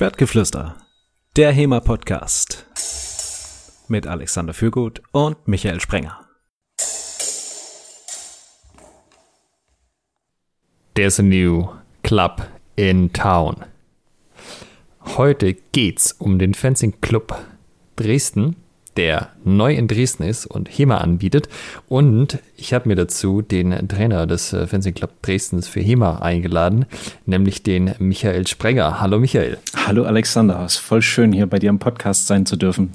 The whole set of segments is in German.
Schwertgeflüster, der HEMA-Podcast mit Alexander Fürgut und Michael Sprenger. There's a new club in town. Heute geht's um den Fencing Club Dresden der neu in Dresden ist und HEMA anbietet. Und ich habe mir dazu den Trainer des äh, Fencing Club Dresdens für HEMA eingeladen, nämlich den Michael Sprenger. Hallo Michael. Hallo Alexander, es ist voll schön hier bei dir im Podcast sein zu dürfen.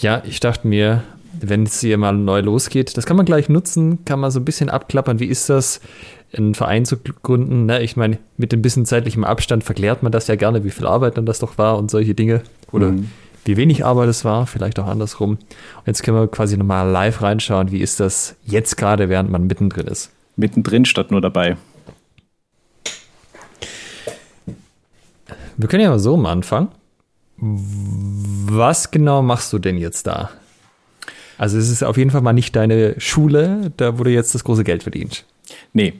Ja, ich dachte mir, wenn es hier mal neu losgeht, das kann man gleich nutzen, kann man so ein bisschen abklappern. Wie ist das, einen Verein zu gründen? Ne? Ich meine, mit ein bisschen zeitlichem Abstand verklärt man das ja gerne, wie viel Arbeit dann das doch war und solche Dinge. Oder mhm wie wenig Arbeit es war, vielleicht auch andersrum. Und jetzt können wir quasi nochmal live reinschauen, wie ist das jetzt gerade, während man mittendrin ist. Mittendrin statt nur dabei. Wir können ja mal so am Anfang. Was genau machst du denn jetzt da? Also es ist auf jeden Fall mal nicht deine Schule, da wo du jetzt das große Geld verdienst. Nee,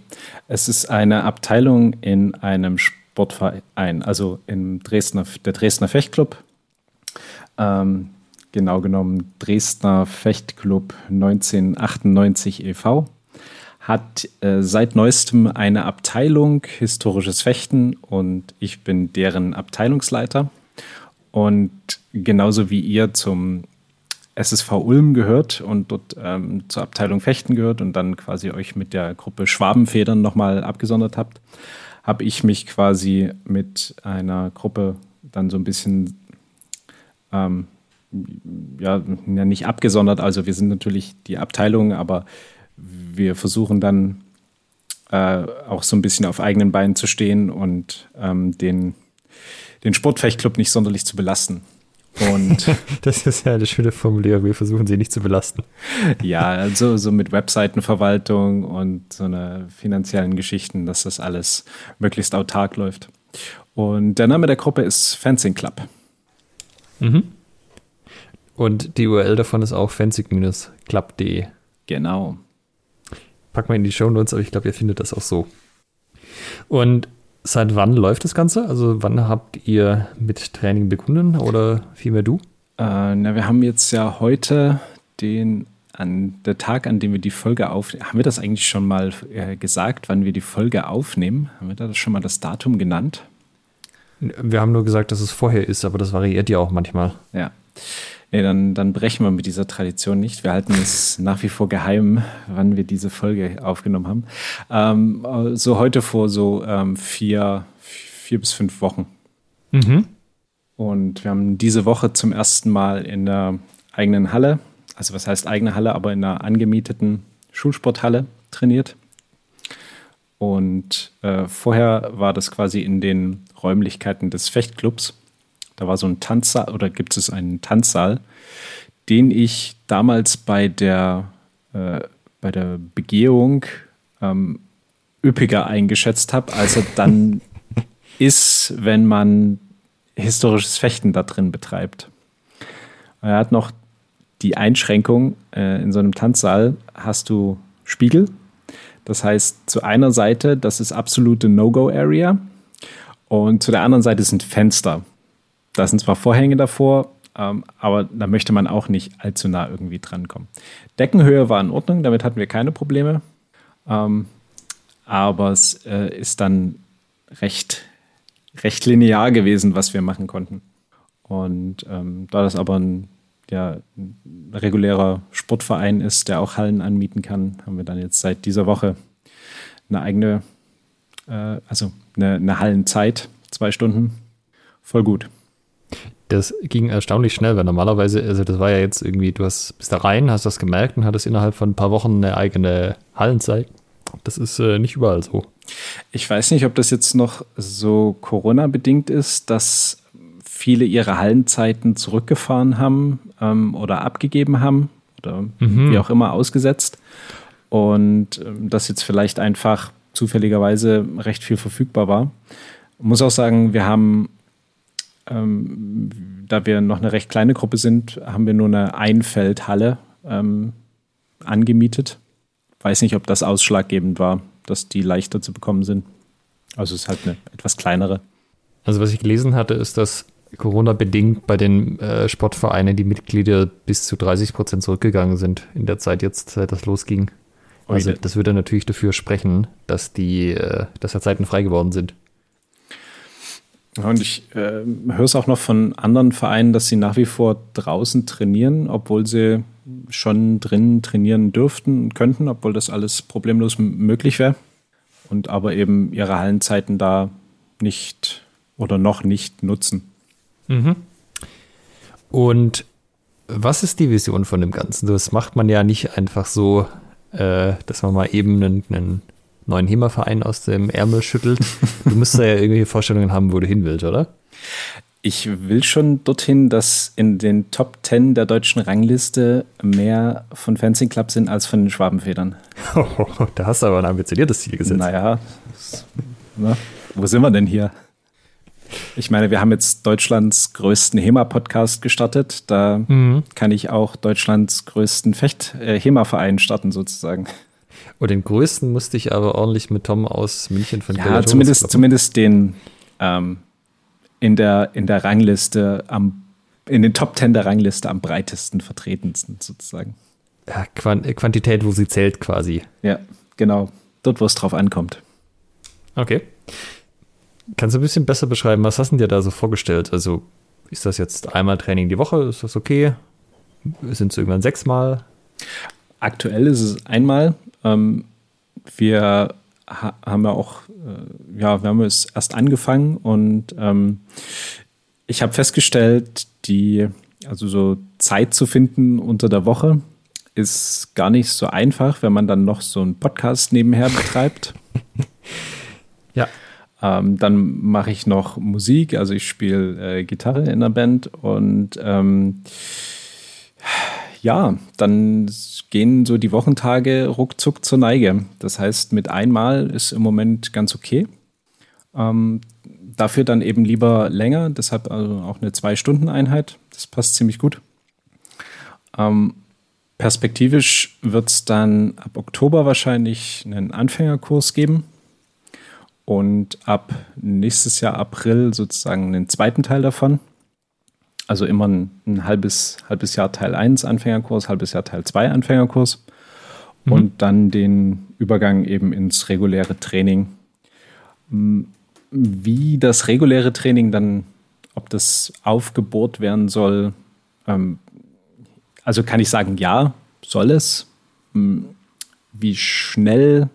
es ist eine Abteilung in einem Sportverein, also im Dresdner, der Dresdner Fechtclub ähm, genau genommen Dresdner Fechtclub 1998 e.V., hat äh, seit neuestem eine Abteilung historisches Fechten und ich bin deren Abteilungsleiter. Und genauso wie ihr zum SSV Ulm gehört und dort ähm, zur Abteilung Fechten gehört und dann quasi euch mit der Gruppe Schwabenfedern nochmal abgesondert habt, habe ich mich quasi mit einer Gruppe dann so ein bisschen ähm, ja, nicht abgesondert. Also wir sind natürlich die Abteilung, aber wir versuchen dann äh, auch so ein bisschen auf eigenen Beinen zu stehen und ähm, den, den Sportfechtclub nicht sonderlich zu belasten. Und das ist ja eine schöne Formulierung. Wir versuchen sie nicht zu belasten. Ja, also so mit Webseitenverwaltung und so einer finanziellen Geschichten, dass das alles möglichst autark läuft. Und der Name der Gruppe ist Fencing Club. Mhm. Und die URL davon ist auch fancy-club.de. Genau. Pack mal in die Show Notes, aber ich glaube, ihr findet das auch so. Und seit wann läuft das Ganze? Also wann habt ihr mit Training begonnen oder vielmehr du? Äh, na, wir haben jetzt ja heute den an der Tag, an dem wir die Folge aufnehmen. Haben wir das eigentlich schon mal äh, gesagt, wann wir die Folge aufnehmen? Haben wir da schon mal das Datum genannt? Wir haben nur gesagt, dass es vorher ist, aber das variiert ja auch manchmal. Ja. Nee, dann, dann brechen wir mit dieser Tradition nicht. Wir halten es nach wie vor geheim, wann wir diese Folge aufgenommen haben. Ähm, so heute vor so ähm, vier, vier bis fünf Wochen. Mhm. Und wir haben diese Woche zum ersten Mal in der eigenen Halle, also was heißt eigene Halle, aber in einer angemieteten Schulsporthalle trainiert. Und äh, vorher war das quasi in den Räumlichkeiten des Fechtclubs. Da war so ein Tanzsaal oder gibt es einen Tanzsaal, den ich damals bei der, äh, bei der Begehung ähm, üppiger eingeschätzt habe, als er dann ist, wenn man historisches Fechten da drin betreibt. Er hat noch die Einschränkung, äh, in so einem Tanzsaal hast du Spiegel. Das heißt, zu einer Seite, das ist absolute No-Go-Area. Und zu der anderen Seite sind Fenster. Da sind zwar Vorhänge davor, ähm, aber da möchte man auch nicht allzu nah irgendwie drankommen. Deckenhöhe war in Ordnung, damit hatten wir keine Probleme. Ähm, aber es äh, ist dann recht, recht linear gewesen, was wir machen konnten. Und ähm, da das aber ein, ja, ein regulärer Sportverein ist, der auch Hallen anmieten kann, haben wir dann jetzt seit dieser Woche eine eigene, äh, also eine, eine Hallenzeit, zwei Stunden. Voll gut das ging erstaunlich schnell, weil normalerweise, also das war ja jetzt irgendwie, du hast, bist da rein, hast das gemerkt und hattest innerhalb von ein paar Wochen eine eigene Hallenzeit. Das ist äh, nicht überall so. Ich weiß nicht, ob das jetzt noch so Corona-bedingt ist, dass viele ihre Hallenzeiten zurückgefahren haben ähm, oder abgegeben haben oder mhm. wie auch immer ausgesetzt. Und ähm, dass jetzt vielleicht einfach zufälligerweise recht viel verfügbar war. Ich muss auch sagen, wir haben ähm, da wir noch eine recht kleine Gruppe sind, haben wir nur eine Einfeldhalle ähm, angemietet. Weiß nicht, ob das ausschlaggebend war, dass die leichter zu bekommen sind. Also es ist halt eine etwas kleinere. Also was ich gelesen hatte, ist, dass Corona-bedingt bei den äh, Sportvereinen die Mitglieder bis zu 30 Prozent zurückgegangen sind in der Zeit jetzt, seit das losging. Also das würde natürlich dafür sprechen, dass die, äh, dass da Zeiten frei geworden sind. Und ich äh, höre es auch noch von anderen Vereinen, dass sie nach wie vor draußen trainieren, obwohl sie schon drinnen trainieren dürften und könnten, obwohl das alles problemlos möglich wäre. Und aber eben ihre Hallenzeiten da nicht oder noch nicht nutzen. Mhm. Und was ist die Vision von dem Ganzen? Das macht man ja nicht einfach so, äh, dass man mal eben einen, einen neuen HEMA-Verein aus dem Ärmel schüttelt. Du müsstest ja irgendwelche Vorstellungen haben, wo du hin willst, oder? Ich will schon dorthin, dass in den Top 10 der deutschen Rangliste mehr von Fencing Club sind als von den Schwabenfedern. da hast du aber ein ambitioniertes Ziel gesetzt. Naja, na, wo sind wir denn hier? Ich meine, wir haben jetzt Deutschlands größten HEMA-Podcast gestartet. Da mhm. kann ich auch Deutschlands größten Fecht-HEMA-Verein starten, sozusagen. Und den größten musste ich aber ordentlich mit Tom aus München von Ja, zumindest, zumindest den ähm, in, der, in der Rangliste am in den Top Ten der Rangliste am breitesten vertretensten sozusagen. Ja, Quantität, wo sie zählt quasi. Ja, genau. Dort, wo es drauf ankommt. Okay. Kannst du ein bisschen besser beschreiben, was hast du dir da so vorgestellt? Also, ist das jetzt einmal Training die Woche? Ist das okay? Sind es irgendwann sechsmal? Aktuell ist es einmal. Ähm, wir ha haben ja auch, äh, ja, wir haben es erst angefangen und ähm, ich habe festgestellt, die, also so Zeit zu finden unter der Woche ist gar nicht so einfach, wenn man dann noch so einen Podcast nebenher betreibt. ja. Ähm, dann mache ich noch Musik, also ich spiele äh, Gitarre in der Band und ähm, ja, dann gehen so die Wochentage ruckzuck zur Neige. Das heißt, mit einmal ist im Moment ganz okay. Ähm, dafür dann eben lieber länger, deshalb also auch eine Zwei-Stunden-Einheit. Das passt ziemlich gut. Ähm, perspektivisch wird es dann ab Oktober wahrscheinlich einen Anfängerkurs geben und ab nächstes Jahr April sozusagen einen zweiten Teil davon. Also immer ein, ein, halbes, halbes Jahr Teil 1 Anfängerkurs, halbes Jahr Teil 2 Anfängerkurs mhm. und dann den Übergang eben ins reguläre Training. Wie das reguläre Training dann, ob das aufgebohrt werden soll, ähm, also kann ich sagen, ja, soll es. Wie schnell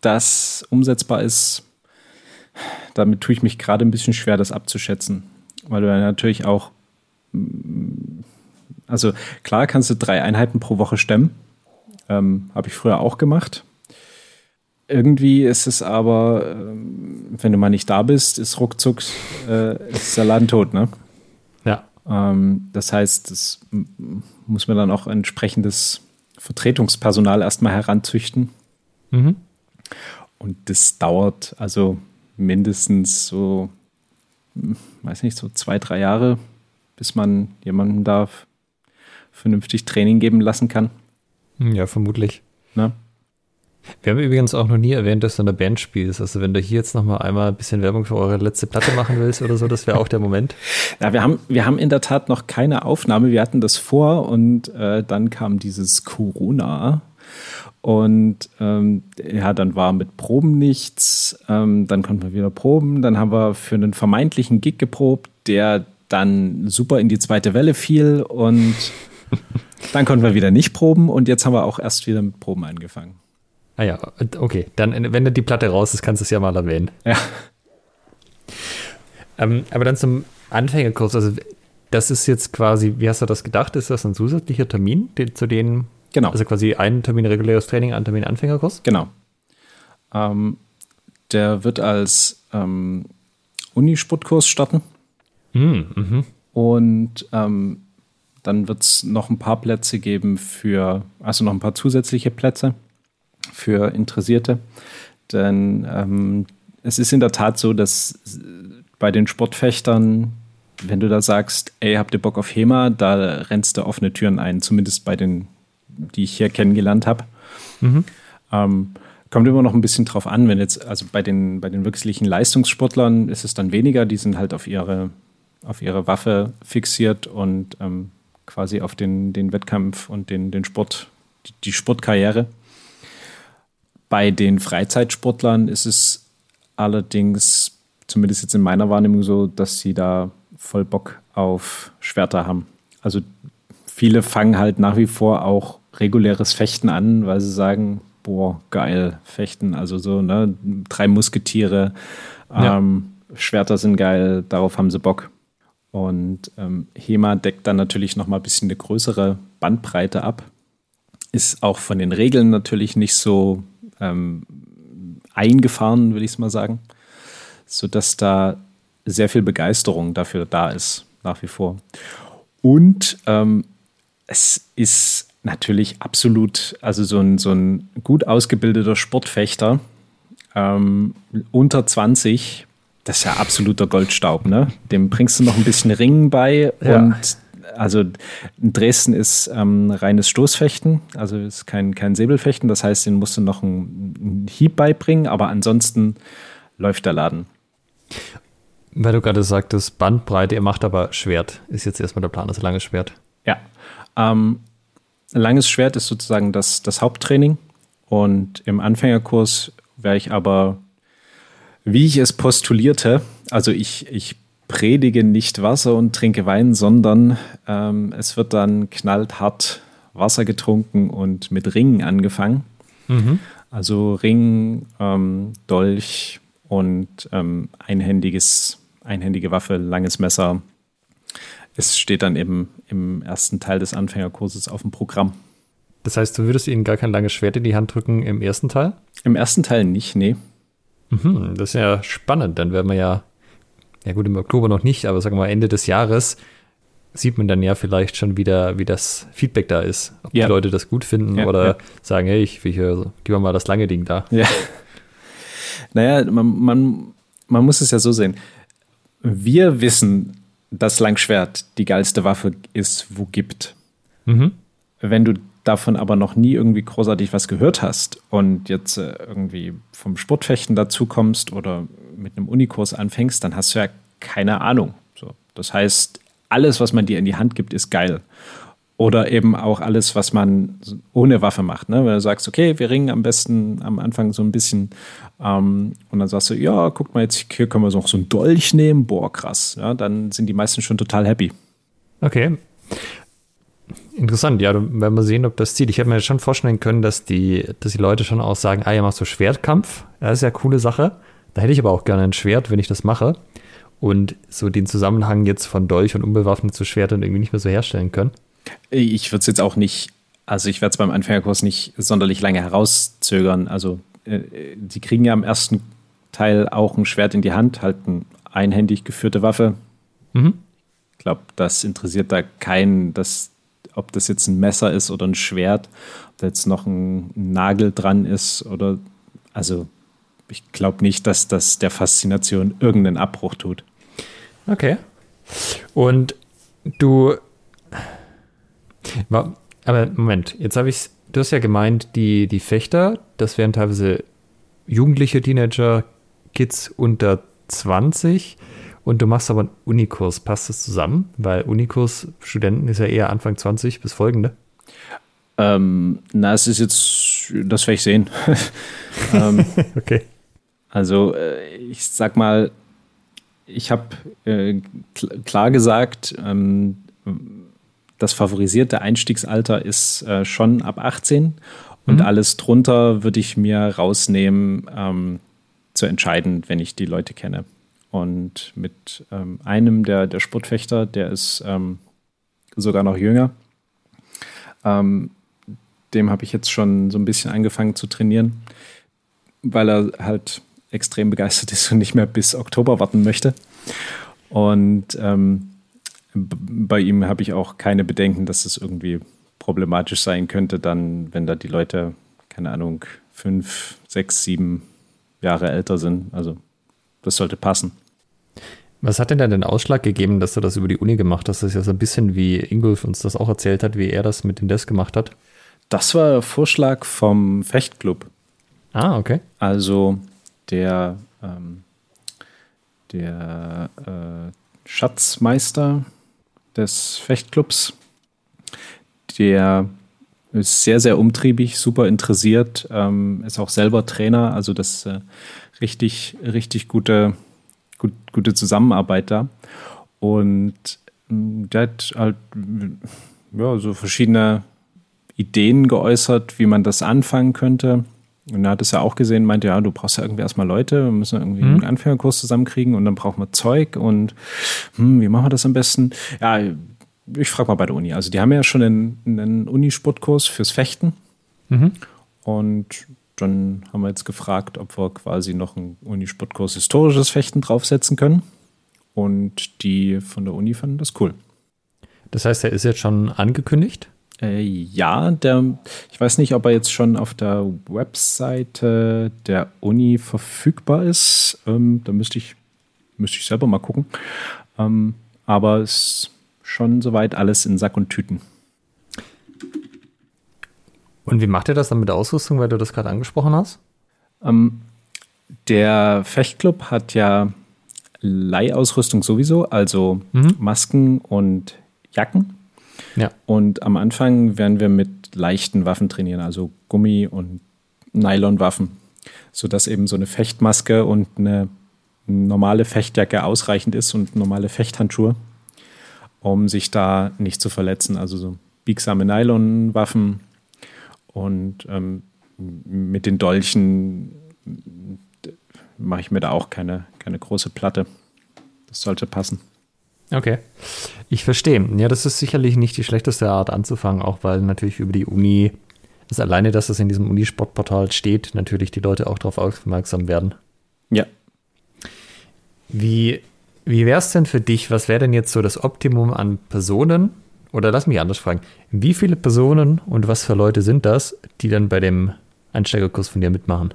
das umsetzbar ist, damit tue ich mich gerade ein bisschen schwer, das abzuschätzen. Weil du natürlich auch also klar kannst du drei Einheiten pro Woche stemmen. Ähm, Habe ich früher auch gemacht. Irgendwie ist es aber, ähm, wenn du mal nicht da bist, ist ruckzuck äh, ist der Laden tot, ne? Ja. Ähm, das heißt, das muss man dann auch entsprechendes Vertretungspersonal erstmal heranzüchten. Mhm. Und das dauert also mindestens so, hm, weiß nicht, so zwei, drei Jahre, bis man jemanden da vernünftig Training geben lassen kann. Ja, vermutlich. Na? Wir haben übrigens auch noch nie erwähnt, dass du in der Band spielst. Also wenn du hier jetzt noch mal einmal ein bisschen Werbung für eure letzte Platte machen willst oder so, das wäre auch der Moment. Ja, wir haben, wir haben in der Tat noch keine Aufnahme. Wir hatten das vor und äh, dann kam dieses Corona. Und ähm, ja, dann war mit Proben nichts. Ähm, dann konnten wir wieder proben. Dann haben wir für einen vermeintlichen Gig geprobt, der dann super in die zweite Welle fiel und dann konnten wir wieder nicht proben und jetzt haben wir auch erst wieder mit Proben angefangen. Ah ja, okay. Dann, wenn die Platte raus ist, kannst du es ja mal erwähnen. Ja. Ähm, aber dann zum Anfängerkurs. Also, das ist jetzt quasi, wie hast du das gedacht? Ist das ein zusätzlicher Termin, den, zu denen? Genau. Also quasi ein Termin reguläres Training, ein Termin Anfängerkurs? Genau. Ähm, der wird als ähm, Unisportkurs starten. Mhm. mhm. Und ähm, dann wird es noch ein paar Plätze geben für, also noch ein paar zusätzliche Plätze für Interessierte. Denn ähm, es ist in der Tat so, dass bei den Sportfechtern, wenn du da sagst, ey, habt ihr Bock auf HEMA, da rennst du offene Türen ein, zumindest bei den, die ich hier kennengelernt habe. Mhm. Ähm, kommt immer noch ein bisschen drauf an, wenn jetzt, also bei den, bei den wirklichen Leistungssportlern ist es dann weniger, die sind halt auf ihre, auf ihre Waffe fixiert und ähm, quasi auf den, den Wettkampf und den, den Sport, die, Sportkarriere. Bei den Freizeitsportlern ist es allerdings, zumindest jetzt in meiner Wahrnehmung, so, dass sie da voll Bock auf Schwerter haben. Also viele fangen halt nach wie vor auch reguläres Fechten an, weil sie sagen, boah, geil, Fechten, also so, ne, drei Musketiere, ja. ähm, Schwerter sind geil, darauf haben sie Bock. Und ähm, HEMA deckt dann natürlich noch mal ein bisschen eine größere Bandbreite ab. Ist auch von den Regeln natürlich nicht so ähm, eingefahren, würde ich es mal sagen, sodass da sehr viel Begeisterung dafür da ist, nach wie vor. Und ähm, es ist natürlich absolut, also so ein, so ein gut ausgebildeter Sportfechter ähm, unter 20, das ist ja absoluter Goldstaub, ne? Dem bringst du noch ein bisschen Ringen bei ja. und also in Dresden ist ähm, reines Stoßfechten, also ist kein, kein Säbelfechten, das heißt, den musst du noch einen, einen Hieb beibringen, aber ansonsten läuft der Laden. Weil du gerade sagtest, Bandbreite, ihr macht aber Schwert, ist jetzt erstmal der Plan, das lange Schwert. Ja. Ähm, langes Schwert ist sozusagen das, das Haupttraining. Und im Anfängerkurs wäre ich aber, wie ich es postulierte, also ich, ich predige nicht Wasser und trinke Wein, sondern ähm, es wird dann knallhart Wasser getrunken und mit Ringen angefangen. Mhm. Also Ring, ähm, Dolch und ähm, einhändiges, einhändige Waffe, langes Messer, es steht dann eben im ersten Teil des Anfängerkurses auf dem Programm. Das heißt, du würdest ihnen gar kein langes Schwert in die Hand drücken im ersten Teil? Im ersten Teil nicht, nee. Mhm, das ist ja spannend. Dann werden wir ja, ja gut, im Oktober noch nicht, aber sagen wir mal Ende des Jahres sieht man dann ja vielleicht schon wieder, wie das Feedback da ist. Ob ja. die Leute das gut finden ja, oder ja. sagen, hey, ich will hier, gib mal das lange Ding da. Ja. Naja, man, man, man muss es ja so sehen. Wir wissen, das Langschwert die geilste Waffe ist, wo gibt. Mhm. Wenn du davon aber noch nie irgendwie großartig was gehört hast und jetzt äh, irgendwie vom Sportfechten dazu kommst oder mit einem Unikurs anfängst, dann hast du ja keine Ahnung. So. Das heißt, alles, was man dir in die Hand gibt, ist geil. Oder eben auch alles, was man ohne Waffe macht. Ne? Wenn du sagst, okay, wir ringen am besten am Anfang so ein bisschen ähm, und dann sagst du, ja, guck mal jetzt, hier können wir noch so einen Dolch nehmen. Boah, krass. Ja, dann sind die meisten schon total happy. Okay. Interessant, ja, werden wir sehen, ob das zieht. Ich hätte mir schon vorstellen können, dass die, dass die Leute schon auch sagen, ah, ihr macht so Schwertkampf. Das ist ja eine coole Sache. Da hätte ich aber auch gerne ein Schwert, wenn ich das mache. Und so den Zusammenhang jetzt von Dolch und unbewaffnet zu Schwertern irgendwie nicht mehr so herstellen können. Ich würde es jetzt auch nicht, also ich werde es beim Anfängerkurs nicht sonderlich lange herauszögern. Also äh, die kriegen ja im ersten Teil auch ein Schwert in die Hand, halt eine einhändig geführte Waffe. Mhm. Ich glaube, das interessiert da keinen, dass, ob das jetzt ein Messer ist oder ein Schwert, ob da jetzt noch ein Nagel dran ist oder also ich glaube nicht, dass das der Faszination irgendeinen Abbruch tut. Okay. Und du aber Moment, jetzt habe ich du hast ja gemeint, die, die Fechter, das wären teilweise Jugendliche, Teenager, Kids unter 20 und du machst aber einen Unikurs. Passt das zusammen? Weil Unikurs-Studenten ist ja eher Anfang 20 bis folgende. Ähm, na, es ist jetzt, das werde ich sehen. ähm, okay. Also, äh, ich sag mal, ich habe äh, klar gesagt, ähm, das favorisierte Einstiegsalter ist äh, schon ab 18 und mhm. alles drunter würde ich mir rausnehmen, ähm, zu entscheiden, wenn ich die Leute kenne. Und mit ähm, einem der, der Sportfechter, der ist ähm, sogar noch jünger, ähm, dem habe ich jetzt schon so ein bisschen angefangen zu trainieren, weil er halt extrem begeistert ist und nicht mehr bis Oktober warten möchte. Und ähm, bei ihm habe ich auch keine Bedenken, dass es irgendwie problematisch sein könnte, dann, wenn da die Leute, keine Ahnung, fünf, sechs, sieben Jahre älter sind. Also das sollte passen. Was hat denn da den Ausschlag gegeben, dass du das über die Uni gemacht hast? Das ist ja so ein bisschen wie Ingolf uns das auch erzählt hat, wie er das mit dem Desk gemacht hat. Das war Vorschlag vom Fechtclub. Ah, okay. Also der, ähm, der äh, Schatzmeister des Fechtclubs, der ist sehr, sehr umtriebig, super interessiert, ähm, ist auch selber Trainer, also das äh, richtig, richtig gute, gut, gute Zusammenarbeit da. Und ähm, der hat halt ja, so verschiedene Ideen geäußert, wie man das anfangen könnte. Und er hat es ja auch gesehen, meinte, ja, du brauchst ja irgendwie erstmal Leute, wir müssen irgendwie mhm. einen Anfängerkurs zusammenkriegen und dann brauchen wir Zeug und hm, wie machen wir das am besten? Ja, ich frage mal bei der Uni. Also die haben ja schon einen, einen Unisportkurs fürs Fechten. Mhm. Und dann haben wir jetzt gefragt, ob wir quasi noch einen Unisportkurs historisches Fechten draufsetzen können. Und die von der Uni fanden das cool. Das heißt, er ist jetzt schon angekündigt? Äh, ja, der, ich weiß nicht, ob er jetzt schon auf der Webseite der Uni verfügbar ist. Ähm, da müsste ich, müsste ich selber mal gucken. Ähm, aber es ist schon soweit alles in Sack und Tüten. Und wie macht er das dann mit der Ausrüstung, weil du das gerade angesprochen hast? Ähm, der Fechtclub hat ja Leihausrüstung sowieso, also mhm. Masken und Jacken. Ja. Und am Anfang werden wir mit leichten Waffen trainieren, also Gummi- und Nylonwaffen, sodass eben so eine Fechtmaske und eine normale Fechtjacke ausreichend ist und normale Fechthandschuhe, um sich da nicht zu verletzen. Also so biegsame Nylonwaffen und ähm, mit den Dolchen mache ich mir da auch keine, keine große Platte. Das sollte passen. Okay. Ich verstehe. Ja, das ist sicherlich nicht die schlechteste Art anzufangen, auch weil natürlich über die Uni, das alleine, dass das in diesem Unisportportal steht, natürlich die Leute auch darauf aufmerksam werden. Ja. Wie, wie wäre es denn für dich? Was wäre denn jetzt so das Optimum an Personen? Oder lass mich anders fragen. Wie viele Personen und was für Leute sind das, die dann bei dem Einsteigerkurs von dir mitmachen?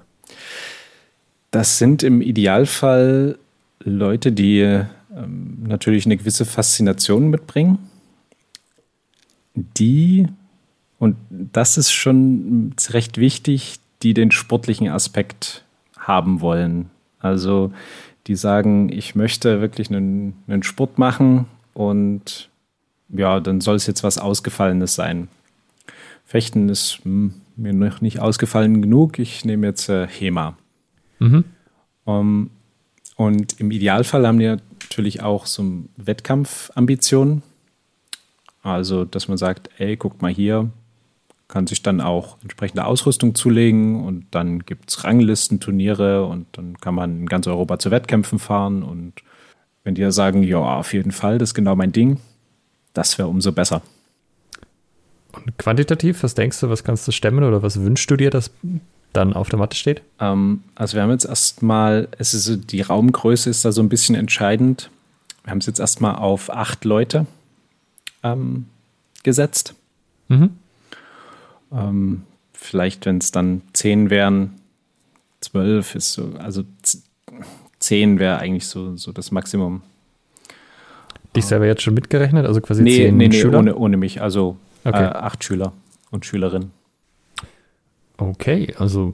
Das sind im Idealfall Leute, die ähm, natürlich eine gewisse Faszination mitbringen, die, und das ist schon recht wichtig, die den sportlichen Aspekt haben wollen. Also die sagen, ich möchte wirklich einen, einen Sport machen und ja, dann soll es jetzt was Ausgefallenes sein. Fechten ist hm, mir noch nicht ausgefallen genug. Ich nehme jetzt äh, HEMA. Mhm. Um, und im Idealfall haben die natürlich auch so Wettkampfambitionen. Also, dass man sagt, ey, guckt mal hier, kann sich dann auch entsprechende Ausrüstung zulegen und dann gibt es Ranglistenturniere und dann kann man in ganz Europa zu Wettkämpfen fahren. Und wenn die ja sagen, ja, auf jeden Fall, das ist genau mein Ding, das wäre umso besser. Und quantitativ, was denkst du, was kannst du stemmen oder was wünschst du dir, dass dann auf der Matte steht? Ähm, also wir haben jetzt erstmal, es ist die Raumgröße ist da so ein bisschen entscheidend. Wir haben es jetzt erstmal auf acht Leute ähm, gesetzt. Mhm. Ähm, vielleicht, wenn es dann zehn wären, zwölf ist so, also zehn wäre eigentlich so, so das Maximum. Dich selber jetzt schon mitgerechnet? Also quasi nee, zehn nee, nee, Schüler? Ohne, ohne mich. Also okay. äh, acht Schüler und Schülerinnen. Okay, also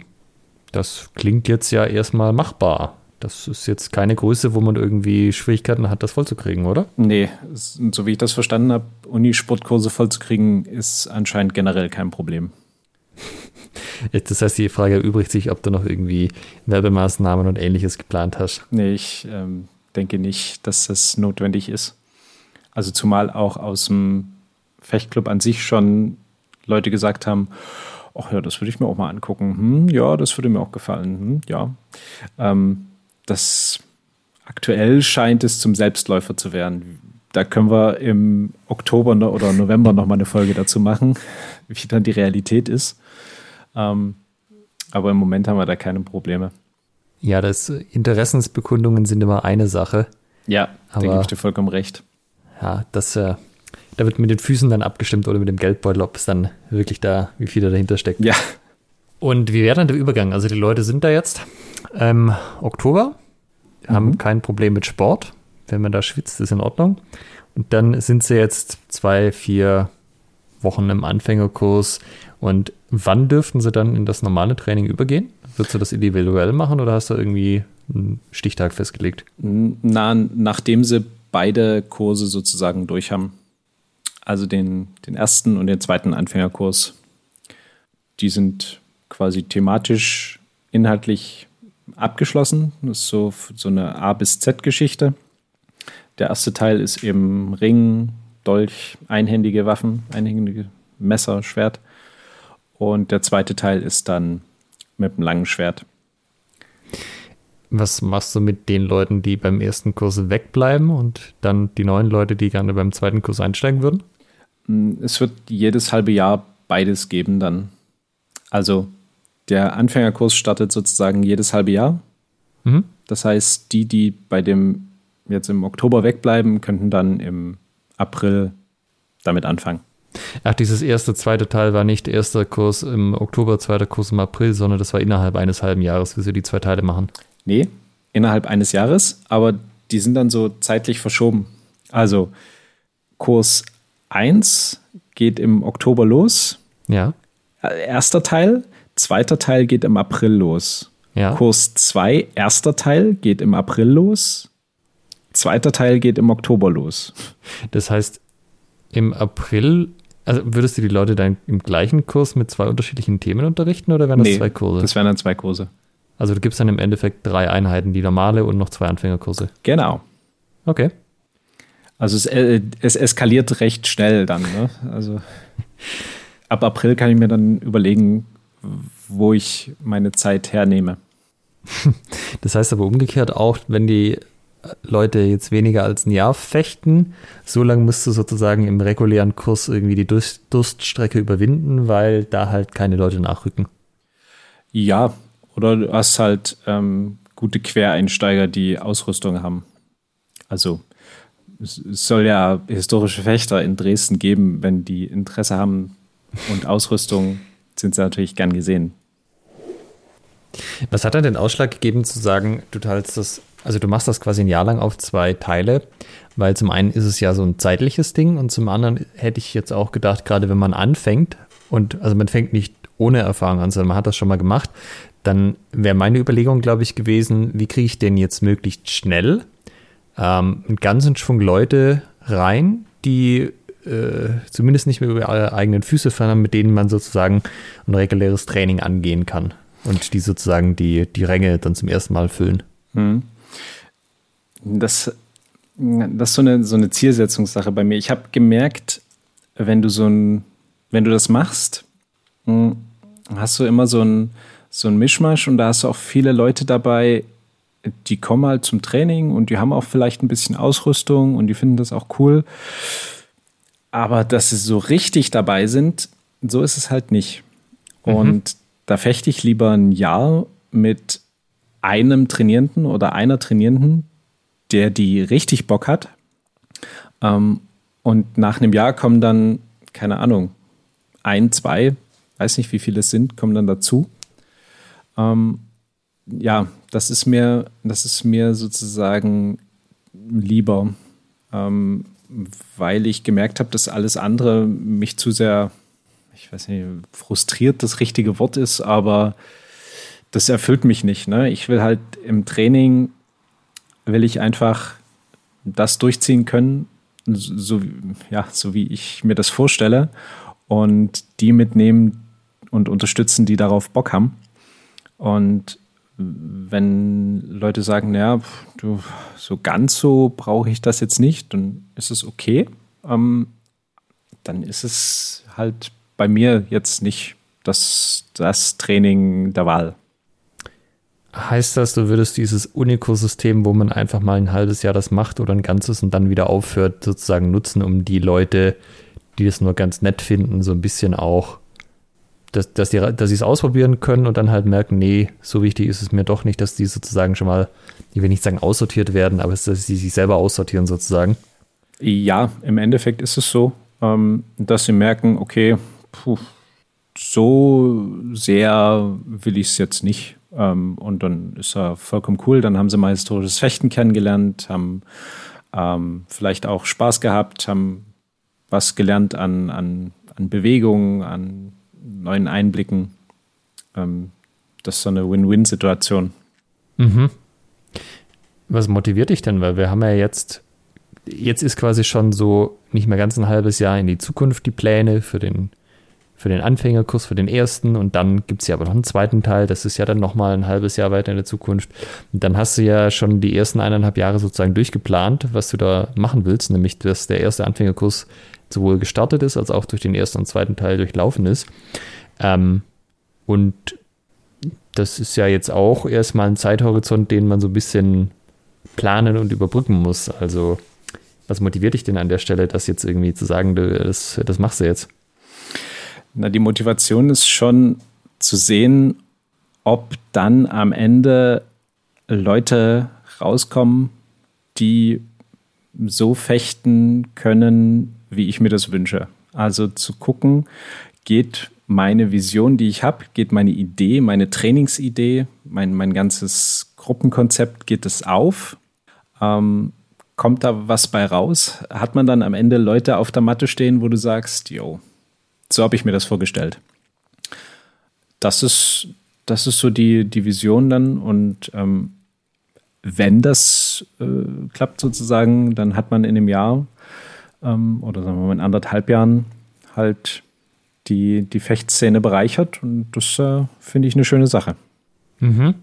das klingt jetzt ja erstmal machbar. Das ist jetzt keine Größe, wo man irgendwie Schwierigkeiten hat, das vollzukriegen, oder? Nee, so wie ich das verstanden habe, Unisportkurse vollzukriegen, ist anscheinend generell kein Problem. Das heißt, die Frage erübrigt sich, ob du noch irgendwie Werbemaßnahmen und ähnliches geplant hast. Nee, ich ähm, denke nicht, dass das notwendig ist. Also zumal auch aus dem Fechtclub an sich schon Leute gesagt haben, ach ja, das würde ich mir auch mal angucken. Hm, ja, das würde mir auch gefallen. Hm, ja. Ähm, das aktuell scheint es zum Selbstläufer zu werden. Da können wir im Oktober oder November nochmal eine Folge dazu machen, wie dann die Realität ist. Ähm, aber im Moment haben wir da keine Probleme. Ja, das Interessensbekundungen sind immer eine Sache. Ja, da gebe ich dir vollkommen recht. Ja, das äh, da wird mit den Füßen dann abgestimmt oder mit dem Geldbeutel, ob es dann wirklich da, wie viel da dahinter steckt. Ja. Und wie wäre dann der Übergang? Also die Leute sind da jetzt ähm, Oktober, haben mhm. kein Problem mit Sport. Wenn man da schwitzt, ist in Ordnung. Und dann sind sie jetzt zwei, vier Wochen im Anfängerkurs. Und wann dürften sie dann in das normale Training übergehen? Würdest du das individuell machen oder hast du irgendwie einen Stichtag festgelegt? Na, nachdem sie beide Kurse sozusagen durch haben. Also den, den ersten und den zweiten Anfängerkurs. Die sind quasi thematisch, inhaltlich abgeschlossen. Das ist so, so eine A bis Z-Geschichte. Der erste Teil ist eben Ring, Dolch, einhändige Waffen, einhändige Messer, Schwert. Und der zweite Teil ist dann mit einem langen Schwert. Was machst du mit den Leuten, die beim ersten Kurs wegbleiben und dann die neuen Leute, die gerne beim zweiten Kurs einsteigen würden? Mm, es wird jedes halbe Jahr beides geben dann. Also der Anfängerkurs startet sozusagen jedes halbe Jahr. Mhm. Das heißt, die, die bei dem jetzt im Oktober wegbleiben, könnten dann im April damit anfangen. Ach, dieses erste, zweite Teil war nicht erster Kurs im Oktober, zweiter Kurs im April, sondern das war innerhalb eines halben Jahres, wie sie die zwei Teile machen. Nee, innerhalb eines Jahres, aber die sind dann so zeitlich verschoben. Also Kurs 1 geht im Oktober los. Ja. Erster Teil, zweiter Teil geht im April los. Ja. Kurs 2, erster Teil geht im April los. Zweiter Teil geht im Oktober los. Das heißt, im April, also würdest du die Leute dann im gleichen Kurs mit zwei unterschiedlichen Themen unterrichten oder wären das nee, zwei Kurse? Das wären dann zwei Kurse. Also du gibst dann im Endeffekt drei Einheiten, die normale und noch zwei Anfängerkurse. Genau. Okay. Also es, äh, es eskaliert recht schnell dann. Ne? Also ab April kann ich mir dann überlegen, wo ich meine Zeit hernehme. Das heißt aber umgekehrt auch, wenn die Leute jetzt weniger als ein Jahr fechten, so lange musst du sozusagen im regulären Kurs irgendwie die Durststrecke überwinden, weil da halt keine Leute nachrücken. Ja, oder du hast halt ähm, gute Quereinsteiger, die Ausrüstung haben. Also es soll ja historische Fechter in Dresden geben, wenn die Interesse haben und Ausrüstung sind sie natürlich gern gesehen. Was hat dann den Ausschlag gegeben zu sagen, du teilst das also du machst das quasi ein Jahr lang auf zwei Teile, weil zum einen ist es ja so ein zeitliches Ding und zum anderen hätte ich jetzt auch gedacht, gerade wenn man anfängt und also man fängt nicht ohne Erfahrung an, sondern man hat das schon mal gemacht, dann wäre meine Überlegung, glaube ich, gewesen, wie kriege ich denn jetzt möglichst schnell ähm, einen ganzen Schwung Leute rein, die äh, zumindest nicht mehr über ihre eigenen Füße fahren, mit denen man sozusagen ein reguläres Training angehen kann und die sozusagen die, die Ränge dann zum ersten Mal füllen. Hm das, das ist so eine, so eine Zielsetzungssache bei mir. Ich habe gemerkt, wenn du so ein, wenn du das machst, hm, hast du immer so ein, so ein Mischmasch und da hast du auch viele Leute dabei, die kommen halt zum Training und die haben auch vielleicht ein bisschen Ausrüstung und die finden das auch cool. Aber dass sie so richtig dabei sind, so ist es halt nicht. Mhm. Und da fechte ich lieber ein Jahr mit einem Trainierenden oder einer Trainierenden, der die richtig Bock hat. Ähm, und nach einem Jahr kommen dann, keine Ahnung, ein, zwei, weiß nicht, wie viele es sind, kommen dann dazu. Ähm, ja, das ist mir, das ist mir sozusagen lieber, ähm, weil ich gemerkt habe, dass alles andere mich zu sehr, ich weiß nicht, frustriert das richtige Wort ist, aber das erfüllt mich nicht. Ne? Ich will halt im Training will ich einfach das durchziehen können, so, ja, so wie ich mir das vorstelle und die mitnehmen und unterstützen, die darauf Bock haben. Und wenn Leute sagen, naja, du, so ganz so brauche ich das jetzt nicht, dann ist es okay. Ähm, dann ist es halt bei mir jetzt nicht das, das Training der Wahl. Heißt das, du würdest dieses Unico-System, wo man einfach mal ein halbes Jahr das macht oder ein ganzes und dann wieder aufhört, sozusagen nutzen, um die Leute, die das nur ganz nett finden, so ein bisschen auch, dass, dass, die, dass sie es ausprobieren können und dann halt merken, nee, so wichtig ist es mir doch nicht, dass die sozusagen schon mal, ich will nicht sagen aussortiert werden, aber dass sie sich selber aussortieren sozusagen. Ja, im Endeffekt ist es so, ähm, dass sie merken, okay, puh, so sehr will ich es jetzt nicht ähm, und dann ist er vollkommen cool. Dann haben sie mal historisches Fechten kennengelernt, haben ähm, vielleicht auch Spaß gehabt, haben was gelernt an, an, an Bewegungen, an neuen Einblicken. Ähm, das ist so eine Win-Win-Situation. Mhm. Was motiviert dich denn? Weil wir haben ja jetzt, jetzt ist quasi schon so nicht mehr ganz ein halbes Jahr in die Zukunft die Pläne für den, für den Anfängerkurs, für den ersten und dann gibt es ja aber noch einen zweiten Teil, das ist ja dann nochmal ein halbes Jahr weiter in der Zukunft. Und dann hast du ja schon die ersten eineinhalb Jahre sozusagen durchgeplant, was du da machen willst, nämlich dass der erste Anfängerkurs sowohl gestartet ist, als auch durch den ersten und zweiten Teil durchlaufen ist. Ähm, und das ist ja jetzt auch erstmal ein Zeithorizont, den man so ein bisschen planen und überbrücken muss. Also, was motiviert dich denn an der Stelle, das jetzt irgendwie zu sagen, das, das machst du jetzt? Na, die Motivation ist schon zu sehen, ob dann am Ende Leute rauskommen, die so fechten können, wie ich mir das wünsche. Also zu gucken, geht meine Vision, die ich habe, geht meine Idee, meine Trainingsidee, mein, mein ganzes Gruppenkonzept, geht es auf? Ähm, kommt da was bei raus? Hat man dann am Ende Leute auf der Matte stehen, wo du sagst, yo, so habe ich mir das vorgestellt. Das ist, das ist so die, die Vision dann und ähm, wenn das äh, klappt sozusagen, dann hat man in einem Jahr ähm, oder sagen wir mal in anderthalb Jahren halt die, die Fechtszene bereichert und das äh, finde ich eine schöne Sache. Mhm.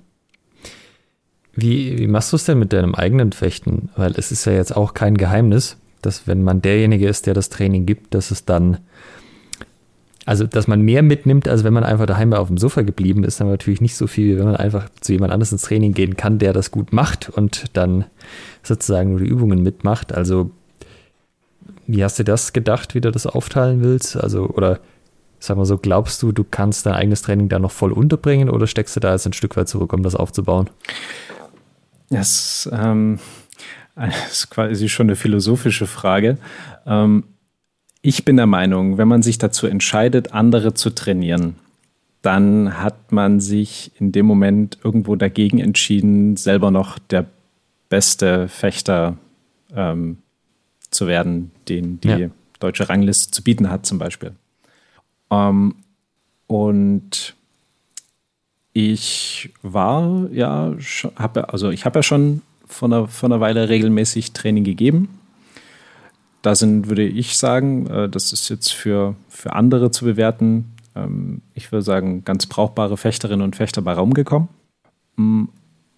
Wie, wie machst du es denn mit deinem eigenen Fechten? Weil es ist ja jetzt auch kein Geheimnis, dass wenn man derjenige ist, der das Training gibt, dass es dann, also dass man mehr mitnimmt, als wenn man einfach daheim auf dem Sofa geblieben ist, dann natürlich nicht so viel, wenn man einfach zu jemand anders ins Training gehen kann, der das gut macht und dann sozusagen nur die Übungen mitmacht. Also wie hast du das gedacht, wie du das aufteilen willst? Also, oder sag mal so, glaubst du, du kannst dein eigenes Training da noch voll unterbringen oder steckst du da jetzt ein Stück weit zurück, um das aufzubauen? Das, ähm, das ist quasi schon eine philosophische Frage. Ähm, ich bin der Meinung, wenn man sich dazu entscheidet, andere zu trainieren, dann hat man sich in dem Moment irgendwo dagegen entschieden, selber noch der beste Fechter ähm, zu werden, den die ja. deutsche Rangliste zu bieten hat, zum Beispiel. Ähm, und ich war ja, habe also ich habe ja schon von einer, von einer Weile regelmäßig Training gegeben. Da sind, würde ich sagen, äh, das ist jetzt für, für andere zu bewerten, ähm, ich würde sagen, ganz brauchbare Fechterinnen und Fechter bei Raum gekommen. Mm,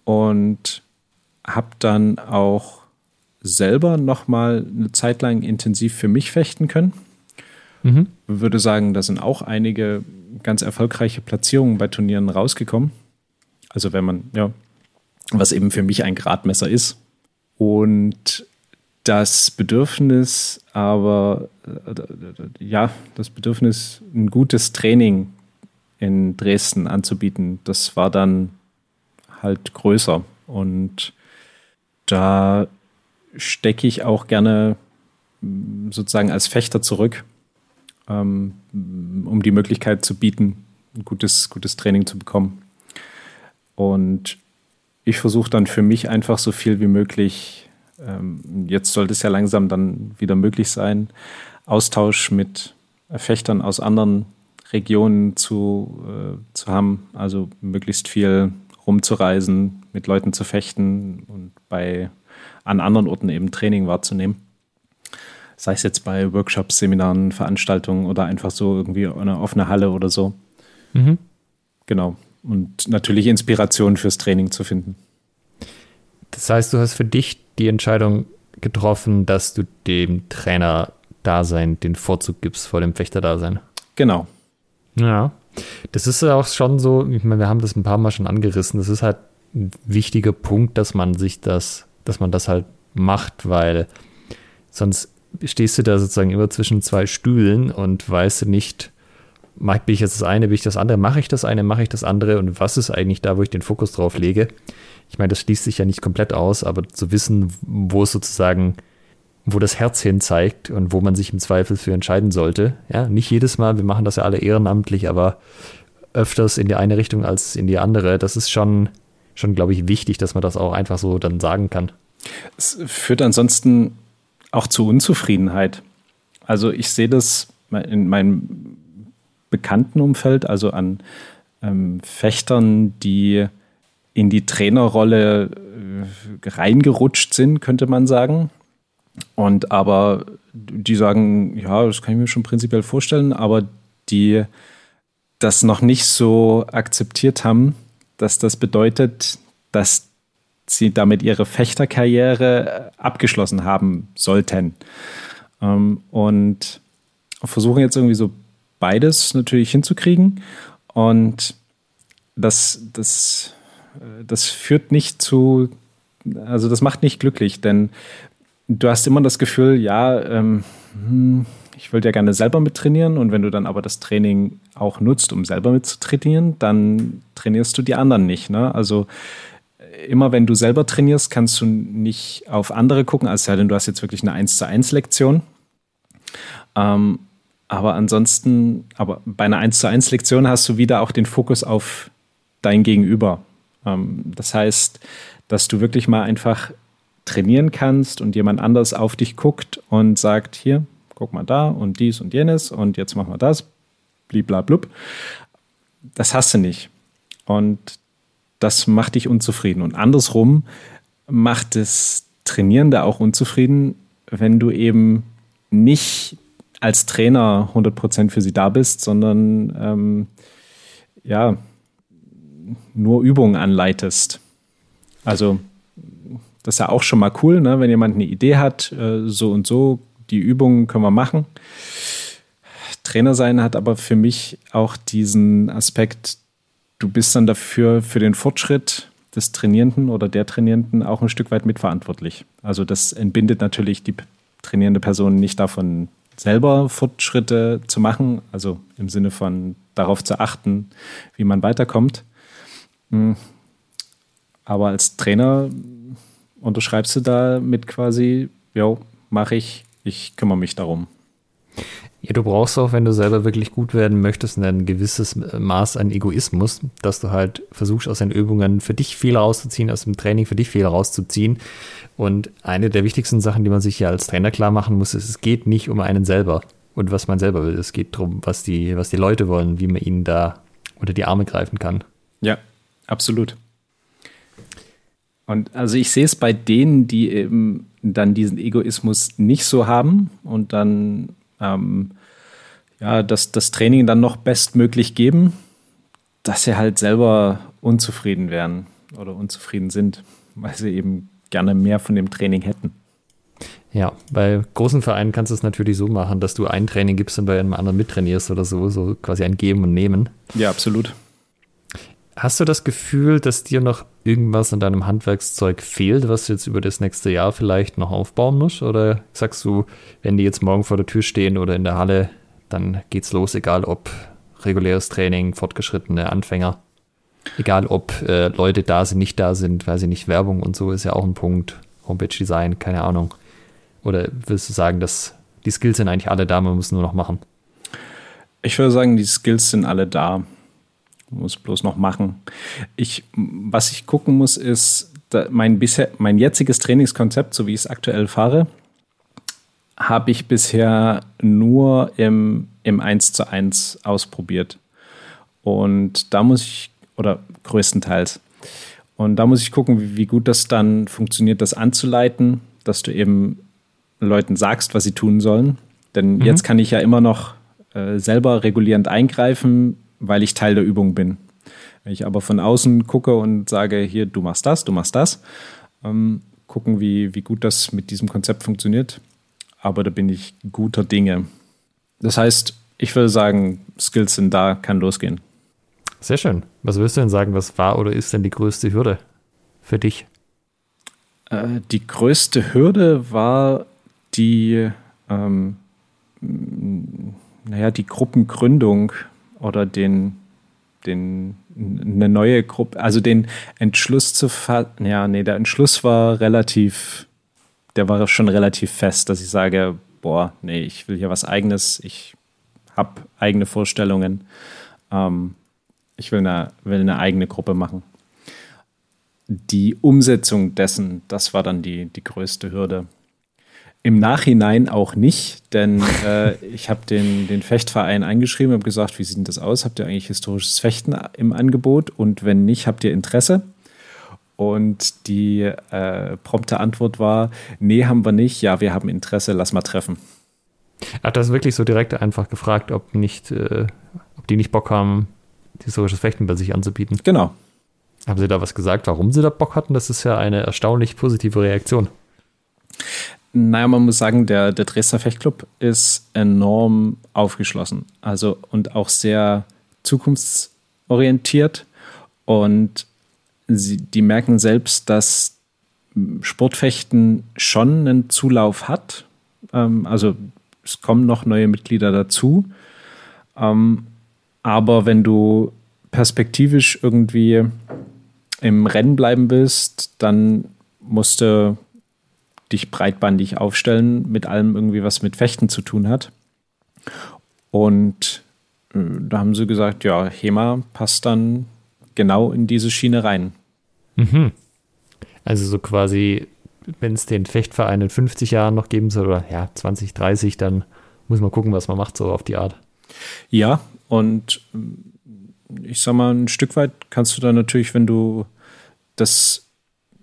und habe dann auch selber noch mal eine Zeit lang intensiv für mich fechten können. Mhm. Würde sagen, da sind auch einige ganz erfolgreiche Platzierungen bei Turnieren rausgekommen. Also wenn man, ja, was eben für mich ein Gradmesser ist. Und das Bedürfnis, aber äh, ja, das Bedürfnis, ein gutes Training in Dresden anzubieten, das war dann halt größer. Und da stecke ich auch gerne sozusagen als Fechter zurück, ähm, um die Möglichkeit zu bieten, ein gutes, gutes Training zu bekommen. Und ich versuche dann für mich einfach so viel wie möglich, ähm, jetzt sollte es ja langsam dann wieder möglich sein, Austausch mit Fechtern aus anderen Regionen zu, äh, zu haben, also möglichst viel rumzureisen, mit Leuten zu fechten und bei an anderen Orten eben Training wahrzunehmen. Sei es jetzt bei Workshops, Seminaren, Veranstaltungen oder einfach so irgendwie eine offene Halle oder so. Mhm. Genau. Und natürlich Inspiration fürs Training zu finden. Das heißt, du hast für dich die Entscheidung getroffen, dass du dem Trainer-Dasein den Vorzug gibst vor dem Fechter-Dasein. Genau. Ja. Das ist ja auch schon so, ich meine, wir haben das ein paar Mal schon angerissen. Das ist halt ein wichtiger Punkt, dass man sich das dass man das halt macht, weil sonst stehst du da sozusagen immer zwischen zwei Stühlen und weißt nicht, bin ich jetzt das eine, bin ich das andere, mache ich das eine, mache ich das andere und was ist eigentlich da, wo ich den Fokus drauf lege? Ich meine, das schließt sich ja nicht komplett aus, aber zu wissen, wo es sozusagen, wo das Herz hin zeigt und wo man sich im Zweifel für entscheiden sollte. Ja, nicht jedes Mal, wir machen das ja alle ehrenamtlich, aber öfters in die eine Richtung als in die andere. Das ist schon, schon, glaube ich, wichtig, dass man das auch einfach so dann sagen kann. Es führt ansonsten auch zu Unzufriedenheit. Also ich sehe das in meinem Bekanntenumfeld, also an ähm, Fechtern, die in die Trainerrolle äh, reingerutscht sind, könnte man sagen. Und aber die sagen, ja, das kann ich mir schon prinzipiell vorstellen, aber die das noch nicht so akzeptiert haben, dass das bedeutet, dass sie damit ihre Fechterkarriere abgeschlossen haben sollten. Ähm, und versuchen jetzt irgendwie so beides natürlich hinzukriegen. Und das, das, äh, das führt nicht zu, also das macht nicht glücklich, denn du hast immer das Gefühl, ja, ähm, hm, ich würde ja gerne selber mittrainieren und wenn du dann aber das Training auch nutzt, um selber mitzutrainieren, dann trainierst du die anderen nicht. Ne? Also äh, immer wenn du selber trainierst, kannst du nicht auf andere gucken, als sei denn, du hast jetzt wirklich eine 1 zu 1 Lektion. Ähm, aber ansonsten, aber bei einer 1 zu 1 Lektion hast du wieder auch den Fokus auf dein Gegenüber. Ähm, das heißt, dass du wirklich mal einfach trainieren kannst und jemand anders auf dich guckt und sagt, hier, guck mal da und dies und jenes und jetzt machen wir das, bliblablub. Das hast du nicht. Und das macht dich unzufrieden. Und andersrum macht es Trainierende auch unzufrieden, wenn du eben nicht als Trainer 100% für sie da bist, sondern ähm, ja, nur Übungen anleitest. Also das ist ja auch schon mal cool, ne? wenn jemand eine Idee hat, äh, so und so, die Übungen können wir machen. Trainer sein hat aber für mich auch diesen Aspekt, du bist dann dafür für den Fortschritt des Trainierenden oder der Trainierenden auch ein Stück weit mitverantwortlich. Also das entbindet natürlich die trainierende Person nicht davon, selber Fortschritte zu machen, also im Sinne von darauf zu achten, wie man weiterkommt. Hm. Aber als Trainer unterschreibst du da mit quasi, jo, mache ich, ich kümmere mich darum. Ja, du brauchst auch, wenn du selber wirklich gut werden möchtest, ein gewisses Maß an Egoismus, dass du halt versuchst, aus den Übungen für dich viel rauszuziehen, aus dem Training für dich viel rauszuziehen. Und eine der wichtigsten Sachen, die man sich ja als Trainer klar machen muss, ist, es geht nicht um einen selber und was man selber will. Es geht darum, was die, was die Leute wollen, wie man ihnen da unter die Arme greifen kann. Ja, absolut. Und also ich sehe es bei denen, die eben dann diesen Egoismus nicht so haben und dann ähm, ja, das, das Training dann noch bestmöglich geben, dass sie halt selber unzufrieden wären oder unzufrieden sind, weil sie eben gerne mehr von dem Training hätten. Ja, bei großen Vereinen kannst du es natürlich so machen, dass du ein Training gibst und bei einem anderen mittrainierst oder so, so quasi ein Geben und Nehmen. Ja, absolut. Hast du das Gefühl, dass dir noch irgendwas an deinem Handwerkszeug fehlt, was du jetzt über das nächste Jahr vielleicht noch aufbauen musst? Oder sagst du, wenn die jetzt morgen vor der Tür stehen oder in der Halle, dann geht's los, egal ob reguläres Training, fortgeschrittene Anfänger, egal ob äh, Leute da sind, nicht da sind, weil sie nicht Werbung und so ist ja auch ein Punkt. Homepage Design, keine Ahnung. Oder willst du sagen, dass die Skills sind eigentlich alle da, man muss nur noch machen? Ich würde sagen, die Skills sind alle da muss bloß noch machen. Ich, was ich gucken muss, ist mein, bisher, mein jetziges Trainingskonzept, so wie ich es aktuell fahre, habe ich bisher nur im, im 1 zu 1 ausprobiert. Und da muss ich, oder größtenteils, und da muss ich gucken, wie, wie gut das dann funktioniert, das anzuleiten, dass du eben Leuten sagst, was sie tun sollen. Denn mhm. jetzt kann ich ja immer noch äh, selber regulierend eingreifen, weil ich Teil der Übung bin. Wenn ich aber von außen gucke und sage, hier, du machst das, du machst das, ähm, gucken, wie, wie gut das mit diesem Konzept funktioniert. Aber da bin ich guter Dinge. Das heißt, ich würde sagen, Skills sind da, kann losgehen. Sehr schön. Was würdest du denn sagen, was war oder ist denn die größte Hürde für dich? Äh, die größte Hürde war die, ähm, naja, die Gruppengründung oder den, den, eine neue Gruppe, also den Entschluss zu fassen. Ja, nee, der Entschluss war relativ, der war schon relativ fest, dass ich sage, boah, nee, ich will hier was Eigenes, ich habe eigene Vorstellungen, ähm, ich will eine, will eine eigene Gruppe machen. Die Umsetzung dessen, das war dann die, die größte Hürde. Im Nachhinein auch nicht, denn äh, ich habe den, den Fechtverein eingeschrieben, habe gesagt, wie sieht denn das aus? Habt ihr eigentlich historisches Fechten im Angebot? Und wenn nicht, habt ihr Interesse? Und die äh, prompte Antwort war, nee, haben wir nicht. Ja, wir haben Interesse, lass mal treffen. Hat das wirklich so direkt einfach gefragt, ob nicht, äh, ob die nicht Bock haben, historisches Fechten bei sich anzubieten? Genau. Haben sie da was gesagt, warum sie da Bock hatten? Das ist ja eine erstaunlich positive Reaktion. Naja, man muss sagen, der, der Dresdner Fechtclub ist enorm aufgeschlossen. Also und auch sehr zukunftsorientiert. Und sie, die merken selbst, dass Sportfechten schon einen Zulauf hat. Ähm, also es kommen noch neue Mitglieder dazu. Ähm, aber wenn du perspektivisch irgendwie im Rennen bleiben willst, dann musst du dich breitbandig aufstellen mit allem irgendwie, was mit Fechten zu tun hat. Und äh, da haben sie gesagt, ja, HEMA passt dann genau in diese Schiene rein. Mhm. Also so quasi, wenn es den Fechtverein in 50 Jahren noch geben soll, oder ja, 20, 30, dann muss man gucken, was man macht, so auf die Art. Ja, und äh, ich sag mal, ein Stück weit kannst du da natürlich, wenn du das,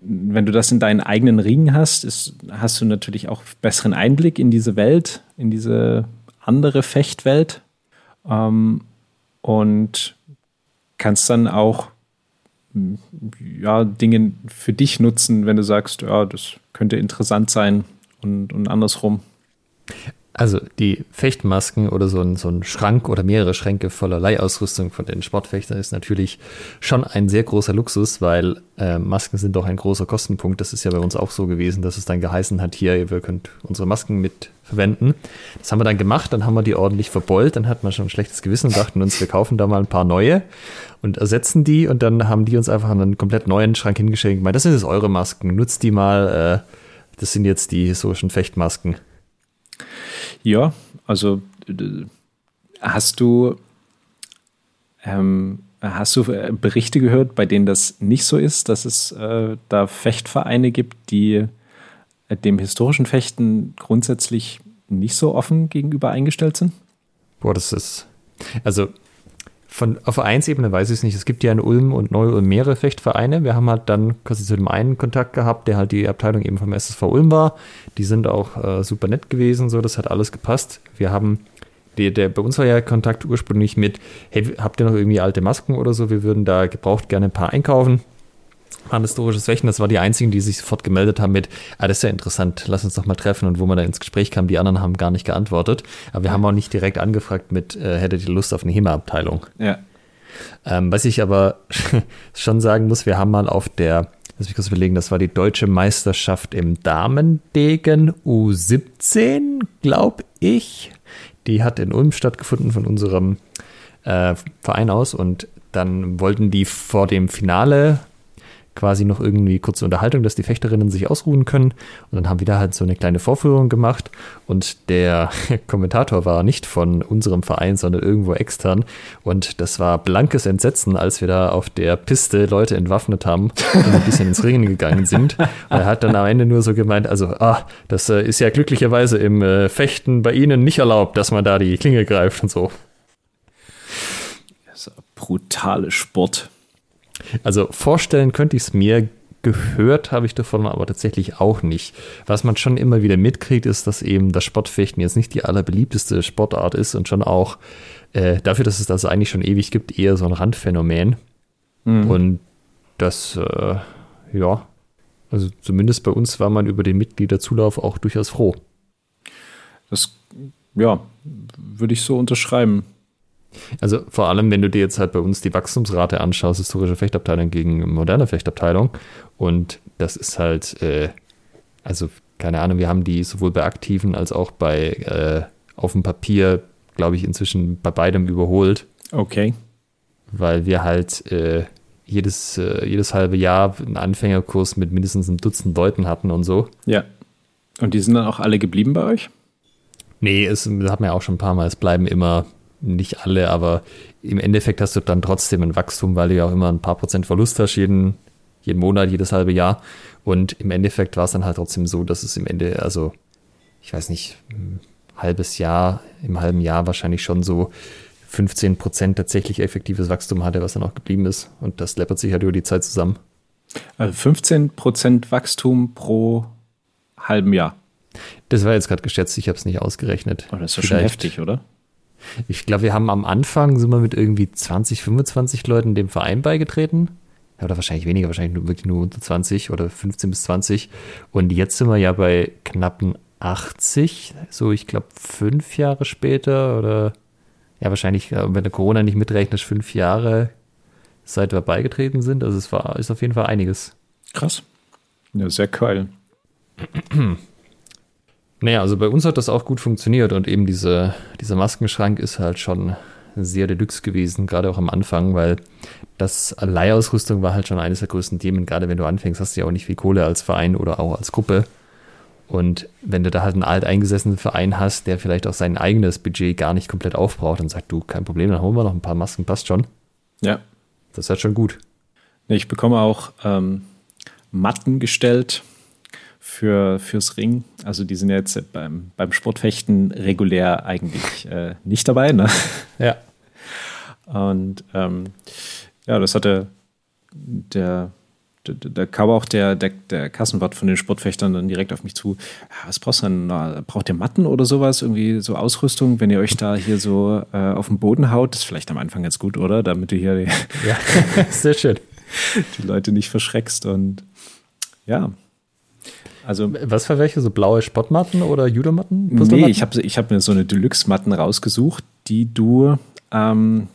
wenn du das in deinen eigenen Ringen hast, ist, hast du natürlich auch besseren Einblick in diese Welt, in diese andere Fechtwelt. Ähm, und kannst dann auch ja, Dinge für dich nutzen, wenn du sagst, ja, das könnte interessant sein und, und andersrum. Also die Fechtmasken oder so ein, so ein Schrank oder mehrere Schränke voller Leihausrüstung von den Sportfechtern ist natürlich schon ein sehr großer Luxus, weil äh, Masken sind doch ein großer Kostenpunkt. Das ist ja bei uns auch so gewesen, dass es dann geheißen hat, hier, ihr könnt unsere Masken mit verwenden. Das haben wir dann gemacht, dann haben wir die ordentlich verbeult, dann hat man schon ein schlechtes Gewissen und dachten uns, wir kaufen da mal ein paar neue und ersetzen die und dann haben die uns einfach einen komplett neuen Schrank hingeschickt. Ich meine, das sind jetzt eure Masken, nutzt die mal. Äh, das sind jetzt die historischen Fechtmasken. Ja, also hast du ähm, hast du äh, Berichte gehört, bei denen das nicht so ist, dass es äh, da Fechtvereine gibt, die äh, dem historischen Fechten grundsätzlich nicht so offen gegenüber eingestellt sind? Boah, das ist also von, auf Vereinsebene weiß ich es nicht. Es gibt ja in Ulm und Neu-Ulm mehrere Fechtvereine. Wir haben halt dann quasi zu dem einen Kontakt gehabt, der halt die Abteilung eben vom SSV Ulm war. Die sind auch äh, super nett gewesen, so, das hat alles gepasst. Wir haben, die, der, bei uns war ja Kontakt ursprünglich mit, hey, habt ihr noch irgendwie alte Masken oder so? Wir würden da gebraucht gerne ein paar einkaufen waren historisches Fechten. Das war die einzigen, die sich sofort gemeldet haben mit, ah, das ist ja interessant, lass uns doch mal treffen. Und wo man da ins Gespräch kam, die anderen haben gar nicht geantwortet. Aber wir haben auch nicht direkt angefragt mit, äh, hättet ihr Lust auf eine HEMA-Abteilung? Ja. Ähm, was ich aber schon sagen muss, wir haben mal auf der, lass mich kurz überlegen, das war die deutsche Meisterschaft im Damendegen U17, glaube ich. Die hat in Ulm stattgefunden von unserem äh, Verein aus und dann wollten die vor dem Finale quasi noch irgendwie kurze Unterhaltung, dass die Fechterinnen sich ausruhen können. Und dann haben wir da halt so eine kleine Vorführung gemacht. Und der Kommentator war nicht von unserem Verein, sondern irgendwo extern. Und das war blankes Entsetzen, als wir da auf der Piste Leute entwaffnet haben und ein bisschen ins Ringen gegangen sind. Und er hat dann am Ende nur so gemeint, also, ah, das äh, ist ja glücklicherweise im äh, Fechten bei Ihnen nicht erlaubt, dass man da die Klinge greift und so. Brutale Sport. Also vorstellen könnte ich es mir, gehört habe ich davon aber tatsächlich auch nicht. Was man schon immer wieder mitkriegt, ist, dass eben das Sportfechten jetzt nicht die allerbeliebteste Sportart ist und schon auch äh, dafür, dass es das eigentlich schon ewig gibt, eher so ein Randphänomen. Mhm. Und das, äh, ja, also zumindest bei uns war man über den Mitgliederzulauf auch durchaus froh. Das, ja, würde ich so unterschreiben. Also vor allem, wenn du dir jetzt halt bei uns die Wachstumsrate anschaust, historische Fechtabteilung gegen moderne Fechtabteilung. Und das ist halt, äh, also keine Ahnung, wir haben die sowohl bei aktiven als auch bei äh, auf dem Papier, glaube ich, inzwischen bei beidem überholt. Okay. Weil wir halt äh, jedes, äh, jedes halbe Jahr einen Anfängerkurs mit mindestens einem Dutzend Leuten hatten und so. Ja. Und die sind dann auch alle geblieben bei euch? Nee, es hat man ja auch schon ein paar Mal, es bleiben immer nicht alle, aber im Endeffekt hast du dann trotzdem ein Wachstum, weil du ja auch immer ein paar Prozent Verlust hast, jeden, jeden Monat, jedes halbe Jahr. Und im Endeffekt war es dann halt trotzdem so, dass es im Ende, also ich weiß nicht, halbes Jahr, im halben Jahr wahrscheinlich schon so 15 Prozent tatsächlich effektives Wachstum hatte, was dann auch geblieben ist. Und das läppert sich halt über die Zeit zusammen. Also 15 Prozent Wachstum pro halben Jahr. Das war jetzt gerade geschätzt, ich habe es nicht ausgerechnet. Oh, das ist schon heftig, oder? Ich glaube, wir haben am Anfang sind wir mit irgendwie 20, 25 Leuten dem Verein beigetreten. Oder wahrscheinlich weniger, wahrscheinlich nur, wirklich nur unter 20 oder 15 bis 20. Und jetzt sind wir ja bei knappen 80, so ich glaube fünf Jahre später oder ja, wahrscheinlich, äh, wenn der Corona nicht mitrechnet, fünf Jahre seit wir beigetreten sind. Also es war, ist auf jeden Fall einiges. Krass. Ja, sehr geil. Naja, also bei uns hat das auch gut funktioniert und eben diese, dieser Maskenschrank ist halt schon sehr deluxe gewesen, gerade auch am Anfang, weil das Leihausrüstung war halt schon eines der größten Themen. Gerade wenn du anfängst, hast du ja auch nicht viel Kohle als Verein oder auch als Gruppe. Und wenn du da halt einen alteingesessenen Verein hast, der vielleicht auch sein eigenes Budget gar nicht komplett aufbraucht, dann sagt du, kein Problem, dann holen wir noch ein paar Masken, passt schon. Ja. Das ist halt schon gut. Ich bekomme auch ähm, Matten gestellt für, fürs Ring. Also die sind jetzt beim, beim Sportfechten regulär eigentlich äh, nicht dabei. Ne? Ja. Und ähm, ja, das hatte der, der, da kam auch der, der, der Kassenwart von den Sportfechtern dann direkt auf mich zu. Ja, was brauchst du denn? Braucht ihr Matten oder sowas? Irgendwie so Ausrüstung, wenn ihr euch da hier so äh, auf den Boden haut? Das ist vielleicht am Anfang ganz gut, oder? Damit du hier die, Ja, sehr schön. die Leute nicht verschreckst. Und ja, also Was für welche? So blaue Sportmatten oder Judomatten? Nee, ich habe ich hab mir so eine Deluxe-Matten rausgesucht, die du, ähm,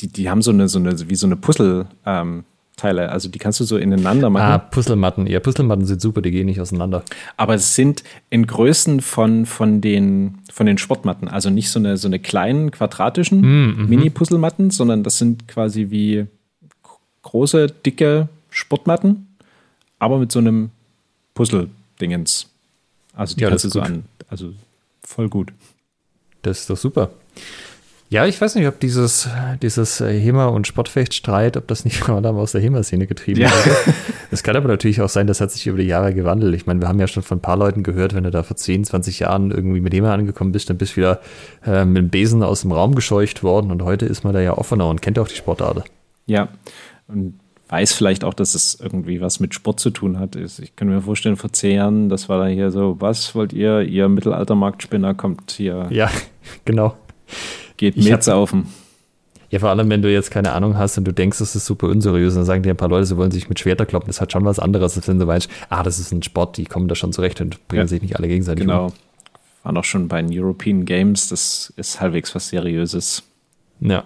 die, die haben so eine, so eine, wie so eine Puzzle, ähm, Teile, also die kannst du so ineinander machen. Ah, Puzzlematten. Ja, Puzzlematten sind super, die gehen nicht auseinander. Aber es sind in Größen von, von, den, von den Sportmatten. Also nicht so eine, so eine kleinen quadratischen Mhm, Mini-Puzzlematten, sondern das sind quasi wie große, dicke Sportmatten, aber mit so einem Puzzle-Dingens. Also die Ja, kannst du so an. Also voll gut. Das ist doch super. Ja, ich weiß nicht, ob dieses, dieses äh, HEMA- und Sportfechtstreit, ob das nicht vor allem aus der HEMA-Szene getrieben Ja. wurde. Es kann aber natürlich auch sein, das hat sich über die Jahre gewandelt. Ich meine, wir haben ja schon von ein paar Leuten gehört, wenn du da vor 10, 20 Jahren irgendwie mit HEMA angekommen bist, dann bist du wieder äh, mit dem Besen aus dem Raum gescheucht worden und heute ist man da ja offener und kennt auch die Sportart. Ja, und weiß vielleicht auch, dass es irgendwie was mit Sport zu tun hat. Ich kann mir vorstellen, vor zehn Jahren, das war da hier so, was wollt ihr? Ihr Mittelaltermarktspinner kommt hier, Ja, genau. geht hab- mitsaufen. Ja, vor allem, wenn du jetzt keine Ahnung hast und du denkst, das ist super unseriös, dann sagen dir ein paar Leute, sie wollen sich mit Schwerter kloppen. Das hat schon was anderes, als wenn du weißt, ah, das ist ein Sport, die kommen da schon zurecht und bringen Ja. sich nicht alle gegenseitig Genau. um. Waren auch schon bei den European Games, das ist halbwegs was Seriöses. Ja.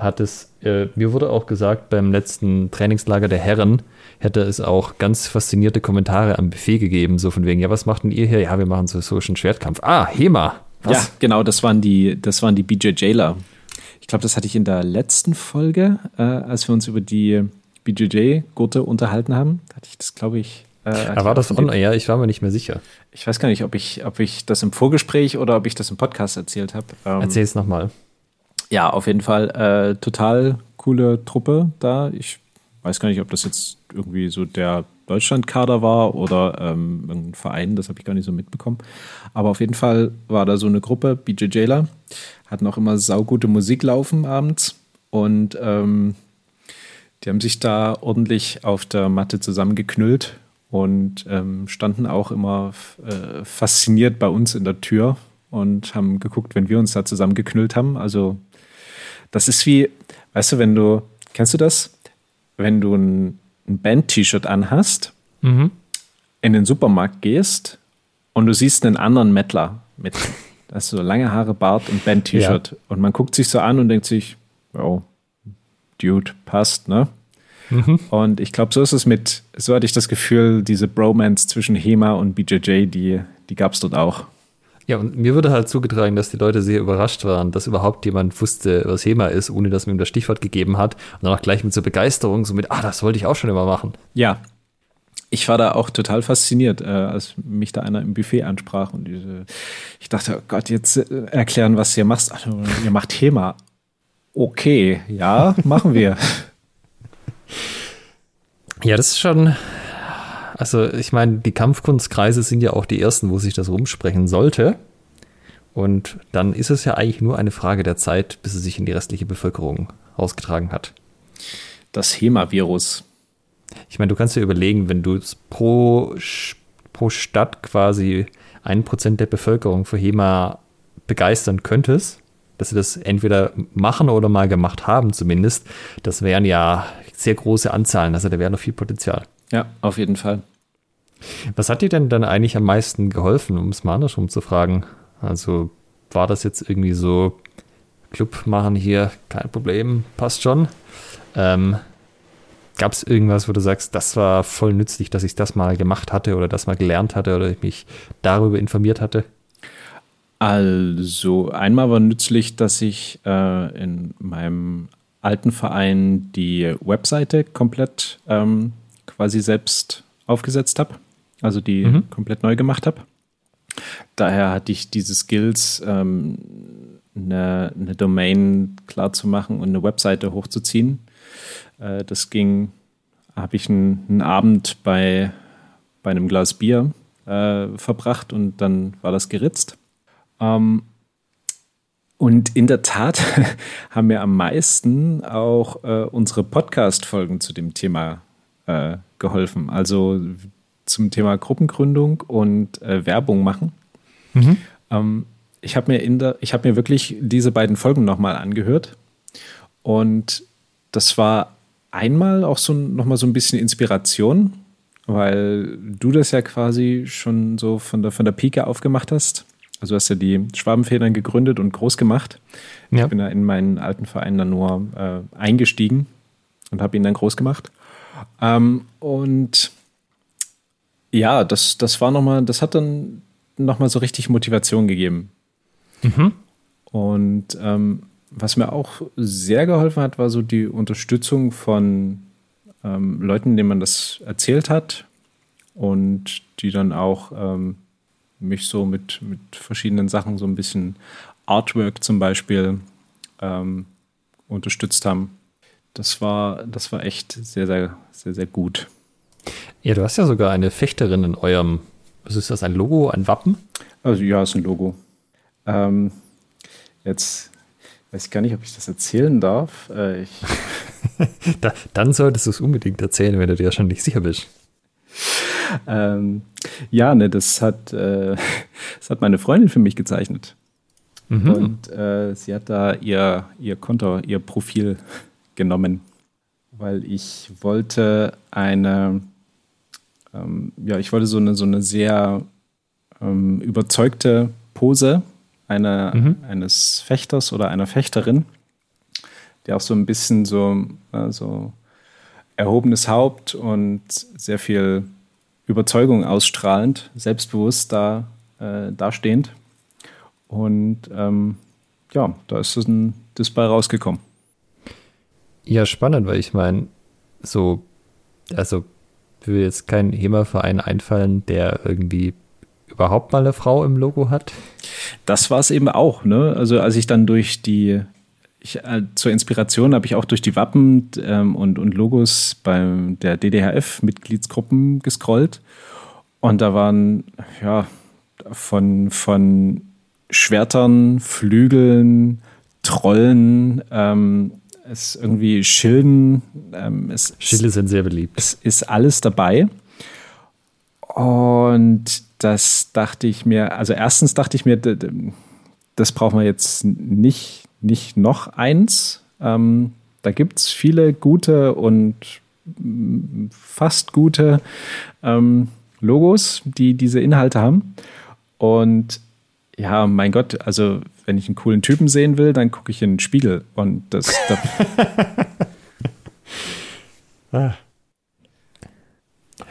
Hat es, äh, mir wurde auch gesagt, beim letzten Trainingslager der Herren hätte es auch ganz faszinierte Kommentare am Buffet gegeben, so von wegen, ja, was macht denn ihr hier? Ja, wir machen so einen Schwertkampf. Ah, HEMA. Ja, genau, das waren die, das waren die BJJler. Ich glaube, das hatte ich in der letzten Folge, äh, als wir uns über die BJJ-Gurte unterhalten haben. Hatte ich das, glaube ich. Äh, Ah, ich war das on air? Ich war mir nicht mehr sicher. Ich weiß gar nicht, ob ich, ob ich das im Vorgespräch oder ob ich das im Podcast erzählt habe. Ähm, Erzähl es nochmal. Ja, auf jeden Fall äh, total coole Truppe da. Ich weiß gar nicht, ob das jetzt irgendwie so der Deutschlandkader war oder ähm, irgendein Verein, das habe ich gar nicht so mitbekommen. Aber auf jeden Fall war da so eine Gruppe, BJJler, hatten auch immer saugute Musik laufen abends und ähm, die haben sich da ordentlich auf der Matte zusammengeknüllt und ähm, standen auch immer äh, fasziniert bei uns in der Tür und haben geguckt, wenn wir uns da zusammengeknüllt haben. Also das ist wie, weißt du, wenn du, kennst du das? Wenn du ein, ein Band-T-Shirt anhast, Mhm. in den Supermarkt gehst und du siehst einen anderen Mettler mit, ist so lange Haare, Bart und Band-T-Shirt. Und man guckt sich so an und denkt sich, oh, Dude, passt, ne? Und ich glaube, so ist es mit, so hatte ich das Gefühl, diese Bromance zwischen HEMA und BJJ, die, die gab es dort auch. Ja, und mir wurde halt zugetragen, dass die Leute sehr überrascht waren, dass überhaupt jemand wusste, was HEMA ist, ohne dass man ihm das Stichwort gegeben hat. Und dann auch gleich mit so Begeisterung, so mit, ah, das wollte ich auch schon immer machen. Ja. Ich war da auch total fasziniert, äh, als mich da einer im Buffet ansprach und diese, ich dachte, oh Gott, jetzt äh, erklären, was ihr macht. Ach, ihr macht HEMA. Okay, ja, machen wir. Ja, das ist schon. Also ich meine, die Kampfkunstkreise sind ja auch die ersten, wo sich das rumsprechen sollte. Und dann ist es ja eigentlich nur eine Frage der Zeit, bis es sich in die restliche Bevölkerung ausgetragen hat. Das HEMA-Virus. Ich meine, du kannst dir überlegen, wenn du pro, pro Stadt quasi ein Prozent der Bevölkerung für HEMA begeistern könntest, dass sie das entweder machen oder mal gemacht haben zumindest, das wären ja sehr große Anzahlen. Also da wäre noch viel Potenzial. Ja, auf jeden Fall. Was hat dir denn dann eigentlich am meisten geholfen, um es mal andersrum zu fragen? Also war das jetzt irgendwie so, Club machen hier, kein Problem, passt schon. Ähm, Gab es irgendwas, wo du sagst, das war voll nützlich, dass ich das mal gemacht hatte oder das mal gelernt hatte oder ich mich darüber informiert hatte? Also einmal war nützlich, dass ich äh, in meinem alten Verein die Webseite komplett ähm, quasi selbst aufgesetzt habe, also die mhm. komplett neu gemacht habe. Daher hatte ich diese Skills, ähm, eine, eine, Domain klar zu machen und eine Webseite hochzuziehen. Äh, das ging, habe ich einen, einen, Abend bei, bei einem Glas Bier äh, verbracht und dann war das geritzt. Ähm, und in der Tat haben mir am meisten auch äh, unsere Podcast-Folgen zu dem Thema äh, geholfen. Also zum Thema Gruppengründung und äh, Werbung machen. Mhm. Ähm, ich habe mir, in der, ich hab mir wirklich diese beiden Folgen nochmal angehört. Und das war einmal auch so nochmal so ein bisschen Inspiration, weil du das ja quasi schon so von der, von der Pike aufgemacht hast. Also hast ja die Schwabenfedern gegründet und groß gemacht. Ja. Ich bin da in meinen alten Verein dann nur äh, eingestiegen und habe ihn dann groß gemacht. Ähm, und ja, das, das war nochmal, das hat dann nochmal so richtig Motivation gegeben. Mhm. Und ähm, was mir auch sehr geholfen hat, war so die Unterstützung von ähm, Leuten, denen man das erzählt hat und die dann auch ähm, mich so mit, mit verschiedenen Sachen, so ein bisschen Artwork zum Beispiel, ähm, unterstützt haben. Das war, das war echt sehr, sehr, sehr, sehr gut. Ja, du hast ja sogar eine Fechterin in eurem, was ist das, ein Logo, ein Wappen? Also ja, ist ein Logo. Ähm, jetzt weiß ich gar nicht, ob ich das erzählen darf. Äh, da, dann solltest du es unbedingt erzählen, wenn du dir schon nicht sicher bist. Ähm, ja, ne, das hat, äh, das hat meine Freundin für mich gezeichnet. Mhm. Und äh, sie hat da ihr, ihr Konto, ihr Profil genommen, weil ich wollte eine, ähm, ja, ich wollte so eine, so eine sehr ähm, überzeugte Pose einer, mhm. eines Fechters oder einer Fechterin, der auch so ein bisschen so, äh, so erhobenes Haupt und sehr viel Überzeugung ausstrahlend, selbstbewusst da äh, dastehend. Und ähm, ja, da ist ein Display rausgekommen. Ja, spannend, weil ich meine, so, also würde jetzt kein HEMA-Verein einfallen, der irgendwie überhaupt mal eine Frau im Logo hat. Das war es eben auch, ne? Also als ich dann durch die, ich, äh, zur Inspiration habe ich auch durch die Wappen ähm, und, und Logos bei der DDHF-Mitgliedsgruppen gescrollt. Und da waren, ja, von, von Schwertern, Flügeln, Trollen, ähm, es irgendwie Schilden. Ähm, es, Schilde sind sehr beliebt. Es ist alles dabei. Und das dachte ich mir, also erstens dachte ich mir, das brauchen wir jetzt nicht, nicht noch eins. Ähm, da gibt es viele gute und fast gute ähm, Logos, die diese Inhalte haben. Und ja, mein Gott, also wenn ich einen coolen Typen sehen will, dann gucke ich in den Spiegel und das. ah.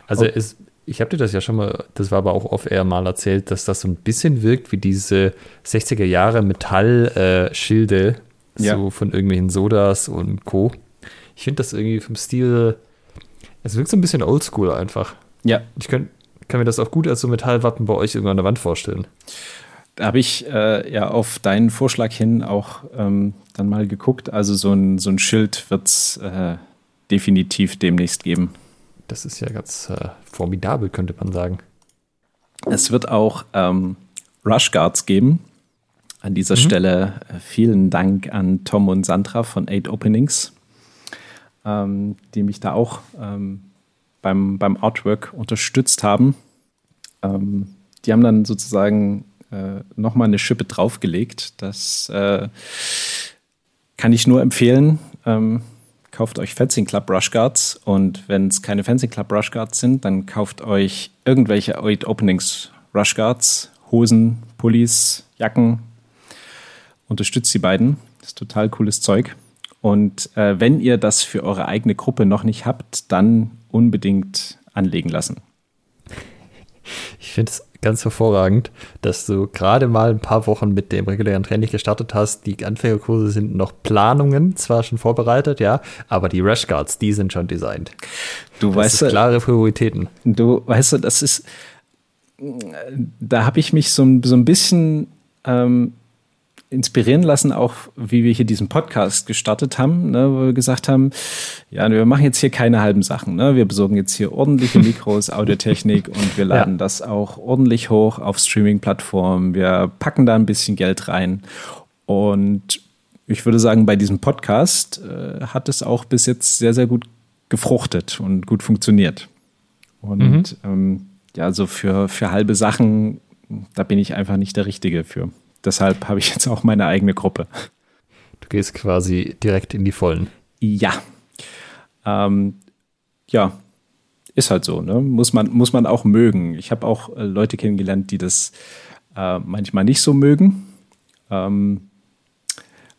Also es, ich habe dir das ja schon mal, das war aber auch off-air mal erzählt, dass das so ein bisschen wirkt wie diese 60er Jahre Metallschilde, äh, ja. so von irgendwelchen Sodas und Co. Ich finde das irgendwie vom Stil, es wirkt so ein bisschen oldschool einfach. Ja. Ich könnt, kann mir das auch gut als so Metallwappen bei euch irgendwann an der Wand vorstellen. Da habe ich äh, ja auf deinen Vorschlag hin auch ähm, dann mal geguckt. Also so ein, so ein Schild wird es äh, definitiv demnächst geben. Das ist ja ganz äh, formidabel, könnte man sagen. Es wird auch ähm, Rush Guards geben. An dieser mhm. Stelle äh, vielen Dank an Tom und Sandra von Eight Openings, ähm, die mich da auch ähm, beim, beim Artwork unterstützt haben. Ähm, die haben dann sozusagen äh, nochmal eine Schippe draufgelegt. Das äh, kann ich nur empfehlen. Ähm, kauft euch Fencing Club Rush Guards und wenn es keine Fencing Club Rush Guards sind, dann kauft euch irgendwelche Eight Openings Rush Guards, Hosen, Pullis, Jacken. Unterstützt die beiden. Das ist total cooles Zeug. Und äh, wenn ihr das für eure eigene Gruppe noch nicht habt, dann unbedingt anlegen lassen. Ich finde es ganz hervorragend, dass du gerade mal ein paar Wochen mit dem regulären Training gestartet hast. Die Anfängerkurse sind noch Planungen, zwar schon vorbereitet, ja, aber die Rash Guards, die sind schon designt. Du das weißt, ist klare Prioritäten. Du weißt, das ist, da habe ich mich so, so ein bisschen ähm, inspirieren lassen, auch wie wir hier diesen Podcast gestartet haben, ne, wo wir gesagt haben, ja, wir machen jetzt hier keine halben Sachen. Ne? Wir besorgen jetzt hier ordentliche Mikros, Audiotechnik und wir laden ja. das auch ordentlich hoch auf Streaming-Plattformen. Wir packen da ein bisschen Geld rein. Und ich würde sagen, bei diesem Podcast äh, hat es auch bis jetzt sehr, sehr gut gefruchtet und gut funktioniert. Und mhm. ähm, ja, so für, für halbe Sachen, da bin ich einfach nicht der Richtige für deshalb habe ich jetzt auch meine eigene Gruppe. Du gehst quasi direkt in die Vollen. Ja. Ähm, ja, ist halt so, ne? Muss man, muss man auch mögen. Ich habe auch äh, Leute kennengelernt, die das äh, manchmal nicht so mögen. Ähm,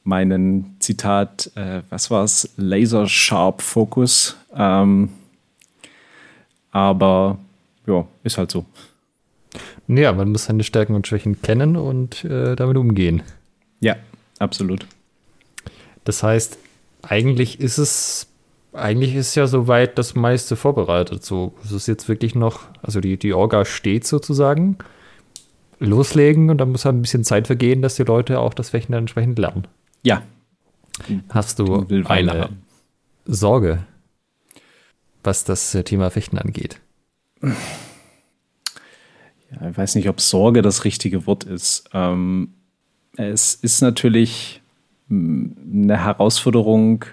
meinen Zitat, äh, was war es? Laser Sharp Focus. Ähm, aber ja, ist halt so. Ja, man muss seine Stärken und Schwächen kennen und äh, damit umgehen. Ja, absolut. Das heißt, eigentlich ist es, eigentlich ist ja soweit das meiste vorbereitet. So, es ist jetzt wirklich noch, also die, die Orga steht sozusagen. Loslegen und dann muss halt ein bisschen Zeit vergehen, dass die Leute auch das Fechten dann entsprechend lernen. Ja. Hast du eine Sorge, was das Thema Fechten angeht? Ja, ich weiß nicht, ob Sorge das richtige Wort ist. Ähm, es ist natürlich eine Herausforderung,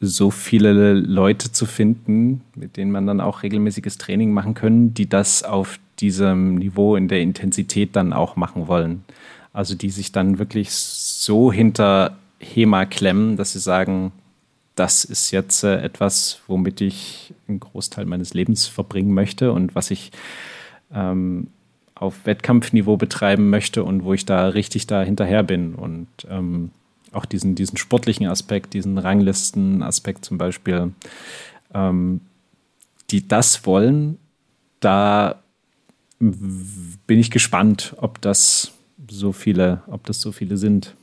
so viele Leute zu finden, mit denen man dann auch regelmäßiges Training machen können, die das auf diesem Niveau in der Intensität dann auch machen wollen. Also die sich dann wirklich so hinter HEMA klemmen, dass sie sagen, das ist jetzt äh, etwas, womit ich einen Großteil meines Lebens verbringen möchte und was ich ähm, auf Wettkampfniveau betreiben möchte und wo ich da richtig da hinterher bin und ähm, auch diesen, diesen sportlichen Aspekt, diesen Ranglisten-Aspekt zum Beispiel, ähm, die das wollen, da bin ich gespannt, ob das so viele, ob das so viele sind.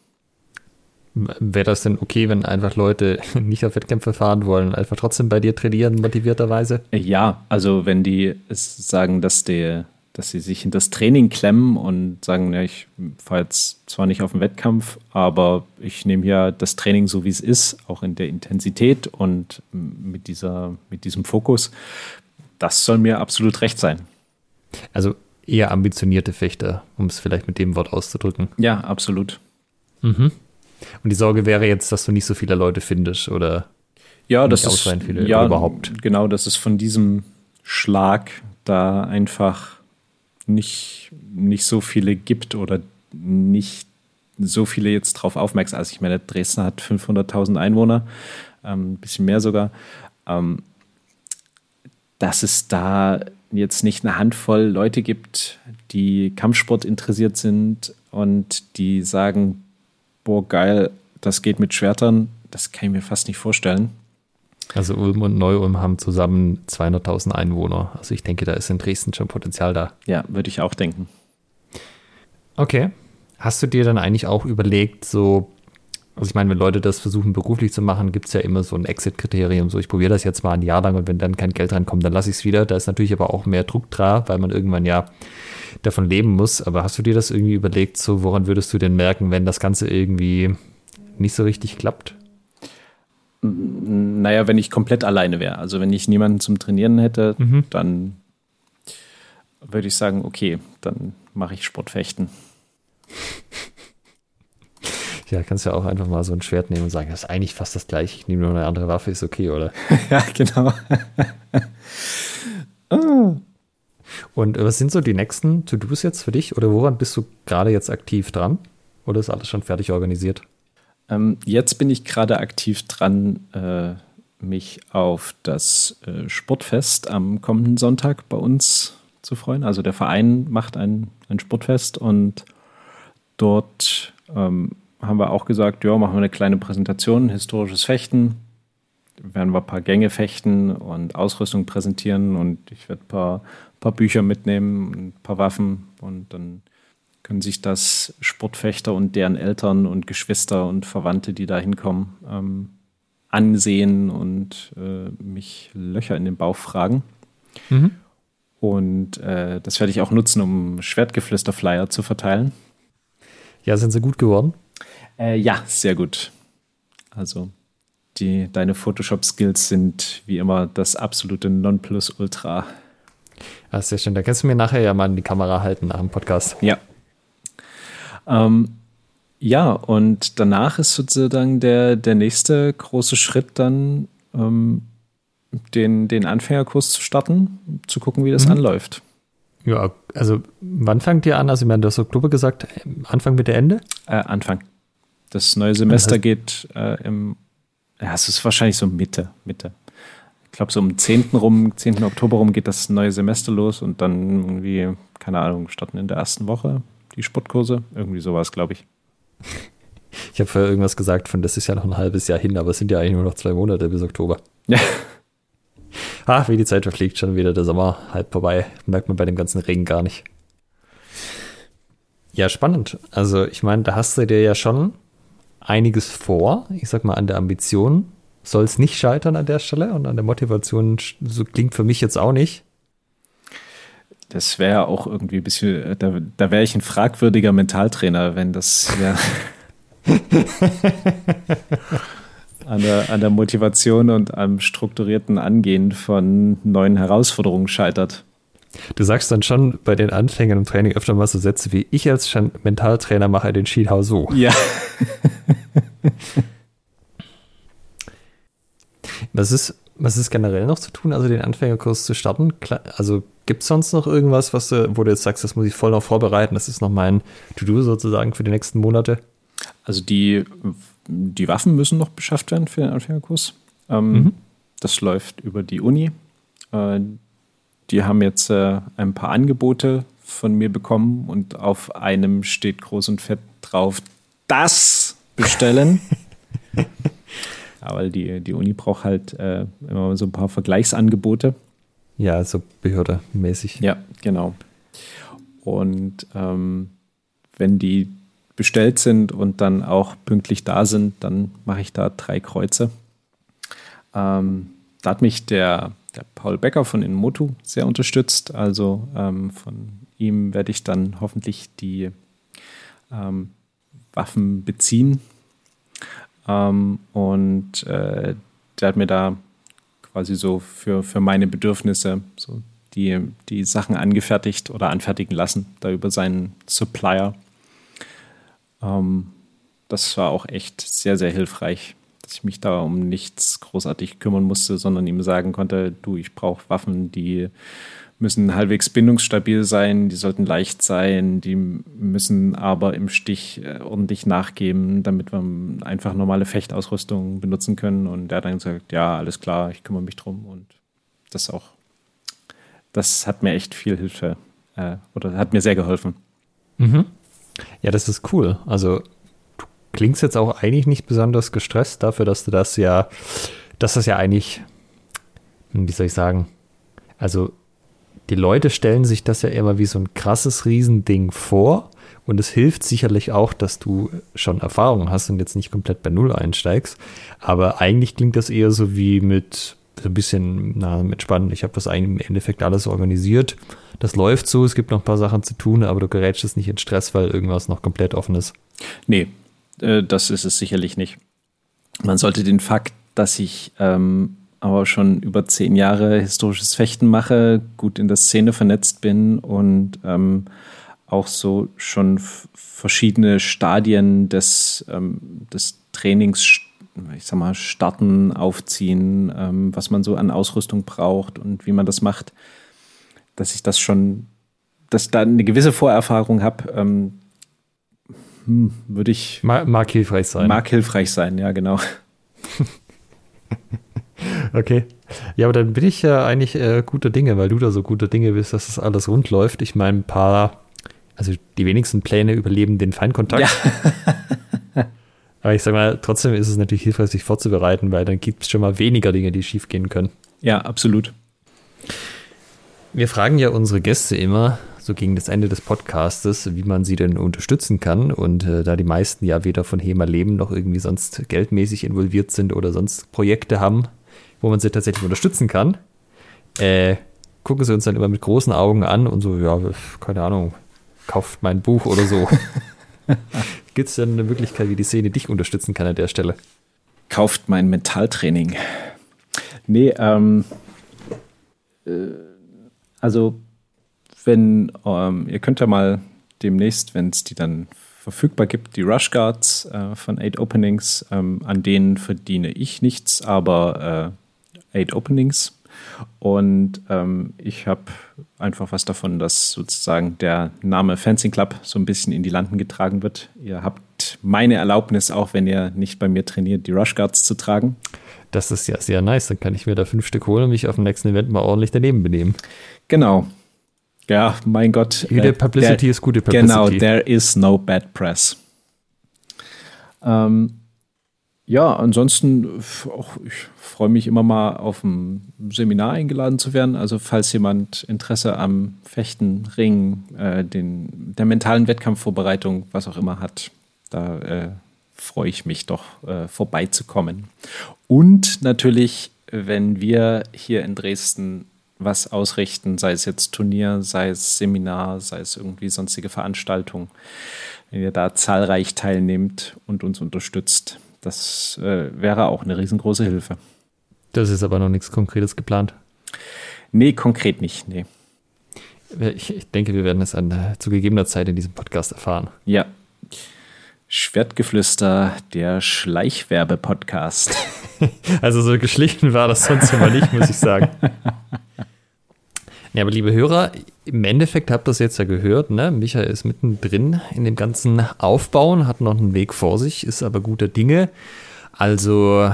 Wäre das denn okay, wenn einfach Leute nicht auf Wettkämpfe fahren wollen, einfach trotzdem bei dir trainieren, motivierterweise? Ja, also wenn die sagen, dass der dass sie sich in das Training klemmen und sagen, ja, ich fahre jetzt zwar nicht auf den Wettkampf, aber ich nehme hier das Training so, wie es ist, auch in der Intensität und mit, dieser, mit diesem Fokus. Das soll mir absolut recht sein. Also eher ambitionierte Fechter, um es vielleicht mit dem Wort auszudrücken. Ja, absolut. Mhm. Und die Sorge wäre jetzt, dass du nicht so viele Leute findest oder ja, das ist viele ja, überhaupt. Genau, dass es von diesem Schlag da einfach nicht, nicht so viele gibt oder nicht so viele jetzt drauf aufmerksam. Also ich meine, Dresden hat 500.000 Einwohner, ähm, ein bisschen mehr sogar. Ähm, dass es da jetzt nicht eine Handvoll Leute gibt, die Kampfsport interessiert sind und die sagen, boah, geil, das geht mit Schwertern, das kann ich mir fast nicht vorstellen. Also Ulm und Neu-Ulm haben zusammen 200.000 Einwohner. Also ich denke, da ist in Dresden schon Potenzial da. Ja, würde ich auch denken. Okay. Hast du dir dann eigentlich auch überlegt, so, also ich meine, wenn Leute das versuchen beruflich zu machen, gibt es ja immer so ein Exit-Kriterium. So, ich probiere das jetzt mal ein Jahr lang und wenn dann kein Geld reinkommt, dann lasse ich es wieder. Da ist natürlich aber auch mehr Druck dran, weil man irgendwann ja davon leben muss. Aber hast du dir das irgendwie überlegt, so woran würdest du denn merken, wenn das Ganze irgendwie nicht so richtig klappt? Naja, wenn ich komplett alleine wäre. Also wenn ich niemanden zum Trainieren hätte, mhm. dann würde ich sagen, okay, dann mache ich Sportfechten. Ja, kannst ja auch einfach mal so ein Schwert nehmen und sagen, das ist eigentlich fast das gleiche, ich nehme nur eine andere Waffe, ist okay, oder? ja, genau. ah. Und was sind so die nächsten To-Dos jetzt für dich? Oder woran bist du gerade jetzt aktiv dran? Oder ist alles schon fertig organisiert? Ähm, jetzt bin ich gerade aktiv dran, äh, mich auf das äh, Sportfest am kommenden Sonntag bei uns zu freuen. Also der Verein macht ein, ein Sportfest und dort ähm, haben wir auch gesagt, ja, machen wir eine kleine Präsentation, historisches Fechten. Werden wir ein paar Gänge fechten und Ausrüstung präsentieren und ich werde ein paar, paar Bücher mitnehmen, ein paar Waffen und dann können sich das Sportfechter und deren Eltern und Geschwister und Verwandte, die da hinkommen, ähm, ansehen und äh, mich Löcher in den Bauch fragen. Mhm. Und äh, das werde ich auch nutzen, um Schwertgeflüster-Flyer zu verteilen. Ja, sind sie gut geworden? Äh, ja, sehr gut. Also die, deine Photoshop-Skills sind wie immer das absolute Nonplusultra. Ah, sehr schön. Da kannst du mir nachher ja mal in die Kamera halten nach dem Podcast. Ja, ähm, ja, und danach ist sozusagen der, der nächste große Schritt dann, ähm, den, den Anfängerkurs zu starten, zu gucken, wie das mhm. anläuft. Ja, also wann fangt ihr an? Also, ich meine, du hast Oktober gesagt, Anfang mit der Ende? Äh, Anfang. Das neue Semester das heißt, geht äh, im, ja, es ist wahrscheinlich so Mitte, Mitte. Ich glaube, so um 10. rum, 10. Oktober rum geht das neue Semester los und dann irgendwie, keine Ahnung, starten in der ersten Woche die Sportkurse. Irgendwie sowas, glaube ich. Ich habe vorher irgendwas gesagt von, das ist ja noch ein halbes Jahr hin, aber es sind ja eigentlich nur noch zwei Monate bis Oktober. Ja. Ach, wie die Zeit verfliegt, schon wieder der Sommer halb vorbei. Merkt man bei dem ganzen Regen gar nicht. Ja, spannend. Also, ich meine, da hast du dir ja schon einiges vor. Ich sag mal, an der Ambition soll es nicht scheitern an der Stelle und an der Motivation, so klingt für mich jetzt auch nicht. Das wäre auch irgendwie ein bisschen, äh, da, da wäre ich ein fragwürdiger Mentaltrainer, wenn das ja an, der, an der Motivation und am strukturierten Angehen von neuen Herausforderungen scheitert. Du sagst dann schon bei den Anfängern im Training öfter mal so Sätze wie: Ich als Mentaltrainer mache den Skihau so. Ja. was, ist, was ist generell noch zu tun, also den Anfängerkurs zu starten? Also Gibt es sonst noch irgendwas, was du, wo du jetzt sagst, das muss ich voll noch vorbereiten? Das ist noch mein To-Do sozusagen für die nächsten Monate? Also die, die Waffen müssen noch beschafft werden für den Anfängerkurs. Ähm, mhm. Das läuft über die Uni. Äh, die haben jetzt äh, ein paar Angebote von mir bekommen und auf einem steht groß und fett drauf, das bestellen. ja, weil die, die Uni braucht halt äh, immer so ein paar Vergleichsangebote. Ja, so behördemäßig. Ja, genau. Und ähm, wenn die bestellt sind und dann auch pünktlich da sind, dann mache ich da drei Kreuze. Ähm, da hat mich der, der Paul Becker von Inmotu sehr unterstützt. Also ähm, von ihm werde ich dann hoffentlich die ähm, Waffen beziehen. Ähm, und äh, der hat mir da quasi so für, für meine Bedürfnisse so die, die Sachen angefertigt oder anfertigen lassen, da über seinen Supplier. Ähm, das war auch echt sehr, sehr hilfreich, dass ich mich da um nichts großartig kümmern musste, sondern ihm sagen konnte, du, ich brauche Waffen, die müssen halbwegs bindungsstabil sein, die sollten leicht sein, die müssen aber im Stich äh, ordentlich nachgeben, damit wir einfach normale Fechtausrüstung benutzen können. Und er hat dann gesagt, ja, alles klar, ich kümmere mich drum. Und das auch, das hat mir echt viel Hilfe äh, oder hat mir sehr geholfen. Mhm. Ja, das ist cool. Also du klingst jetzt auch eigentlich nicht besonders gestresst dafür, dass du das ja, dass das ja eigentlich, wie soll ich sagen, also die Leute stellen sich das ja immer wie so ein krasses Riesending vor. Und es hilft sicherlich auch, dass du schon Erfahrung hast und jetzt nicht komplett bei Null einsteigst. Aber eigentlich klingt das eher so wie mit so ein bisschen, na, mit. Ich habe das eigentlich im Endeffekt alles organisiert. Das läuft so, es gibt noch ein paar Sachen zu tun, aber du gerätst es nicht in Stress, weil irgendwas noch komplett offen ist. Nee, äh, das ist es sicherlich nicht. Man sollte den Fakt dass ich ähm, aber schon über zehn Jahre historisches Fechten mache, gut in der Szene vernetzt bin und ähm, auch so schon verschiedene Stadien des, ähm, des Trainings, ich sag mal, starten, aufziehen, ähm, was man so an Ausrüstung braucht und wie man das macht, dass ich das schon, dass da eine gewisse Vorerfahrung habe, ähm, hm, würde ich. Mag, mag hilfreich sein. Mag hilfreich sein, ja, genau. Okay. Ja, aber dann bin ich ja eigentlich äh, guter Dinge, weil du da so guter Dinge bist, dass das alles rund läuft. Ich meine, ein paar, also die wenigsten Pläne überleben den Feinkontakt. Ja. aber ich sag mal, trotzdem ist es natürlich hilfreich, sich vorzubereiten, weil dann gibt es schon mal weniger Dinge, die schief gehen können. Ja, absolut. Wir fragen ja unsere Gäste immer, so gegen das Ende des Podcastes, wie man sie denn unterstützen kann. Und äh, da die meisten ja weder von HEMA leben noch irgendwie sonst geldmäßig involviert sind oder sonst Projekte haben, wo man sie tatsächlich unterstützen kann, äh, gucken sie uns dann immer mit großen Augen an und so, ja, keine Ahnung, kauft mein Buch oder so. Gibt es denn eine Möglichkeit, wie die Szene dich unterstützen kann an der Stelle? Kauft mein Mentaltraining. Nee, ähm, äh, also wenn, ähm, ihr könnt ja mal demnächst, wenn es die dann verfügbar gibt, die Rush Guards äh, von Eight Openings, ähm, an denen verdiene ich nichts, aber äh, Eight Openings. Und ähm, ich habe einfach was davon, dass sozusagen der Name Fencing Club so ein bisschen in die Landen getragen wird. Ihr habt meine Erlaubnis, auch wenn ihr nicht bei mir trainiert, die Rush Guards zu tragen. Das ist ja sehr nice. Dann kann ich mir da fünf Stück holen und mich auf dem nächsten Event mal ordentlich daneben benehmen. Genau. Ja, mein Gott. Jede äh, Publicity there, ist gute Publicity. Genau, there is no bad press. Ähm, ja, ansonsten, auch, ich freue mich immer mal auf ein Seminar eingeladen zu werden. Also falls jemand Interesse am Fechten, Ringen, äh, den, der mentalen Wettkampfvorbereitung, was auch immer hat, da äh, freue ich mich doch äh, vorbeizukommen. Und natürlich, wenn wir hier in Dresden was ausrichten, sei es jetzt Turnier, sei es Seminar, sei es irgendwie sonstige Veranstaltung, wenn ihr da zahlreich teilnehmt und uns unterstützt, das äh, wäre auch eine riesengroße Hilfe. Das ist aber noch nichts Konkretes geplant. Nee, konkret nicht, nee. Ich, ich denke, wir werden es an, äh, zu gegebener Zeit in diesem Podcast erfahren. Ja. Schwertgeflüster, der Schleichwerbe-Podcast. also so geschlichen war das sonst immer nicht, muss ich sagen. Ja, aber liebe Hörer, im Endeffekt habt ihr das jetzt ja gehört, ne? Micha ist mittendrin in dem ganzen Aufbauen, hat noch einen Weg vor sich, ist aber guter Dinge. Also,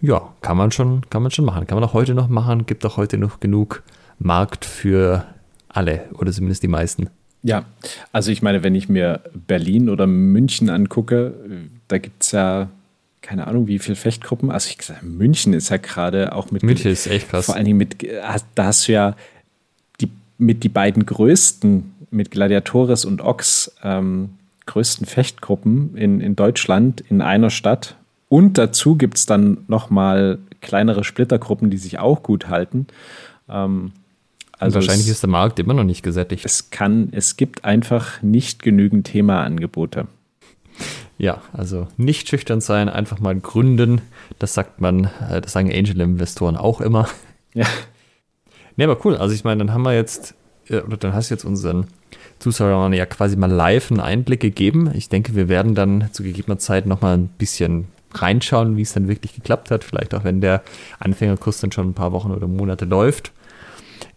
ja, kann man schon, kann man schon machen. Kann man auch heute noch machen, gibt auch heute noch genug Markt für alle oder zumindest die meisten. Ja, also ich meine, wenn ich mir Berlin oder München angucke, da gibt es ja keine Ahnung, wie viele Fechtgruppen. Also ich sage, München ist ja gerade auch mit. München ist echt krass. Vor allen Dingen mit, da hast du ja mit die beiden größten, mit Gladiatoris und Ox, ähm, größten Fechtgruppen in, in Deutschland in einer Stadt. Und dazu gibt es dann nochmal kleinere Splittergruppen, die sich auch gut halten. Ähm, also wahrscheinlich es, ist der Markt immer noch nicht gesättigt. Es kann, es gibt einfach nicht genügend Themaangebote. Ja, also nicht schüchtern sein, einfach mal gründen. Das sagt man, äh, das sagen Angel-Investoren auch immer. Ja. Nee, aber cool. Also ich meine, dann haben wir jetzt, äh, oder dann hast du jetzt unseren Zuschauern ja quasi mal live einen Einblick gegeben. Ich denke, wir werden dann zu gegebener Zeit nochmal ein bisschen reinschauen, wie es dann wirklich geklappt hat. Vielleicht auch, wenn der Anfängerkurs dann schon ein paar Wochen oder Monate läuft.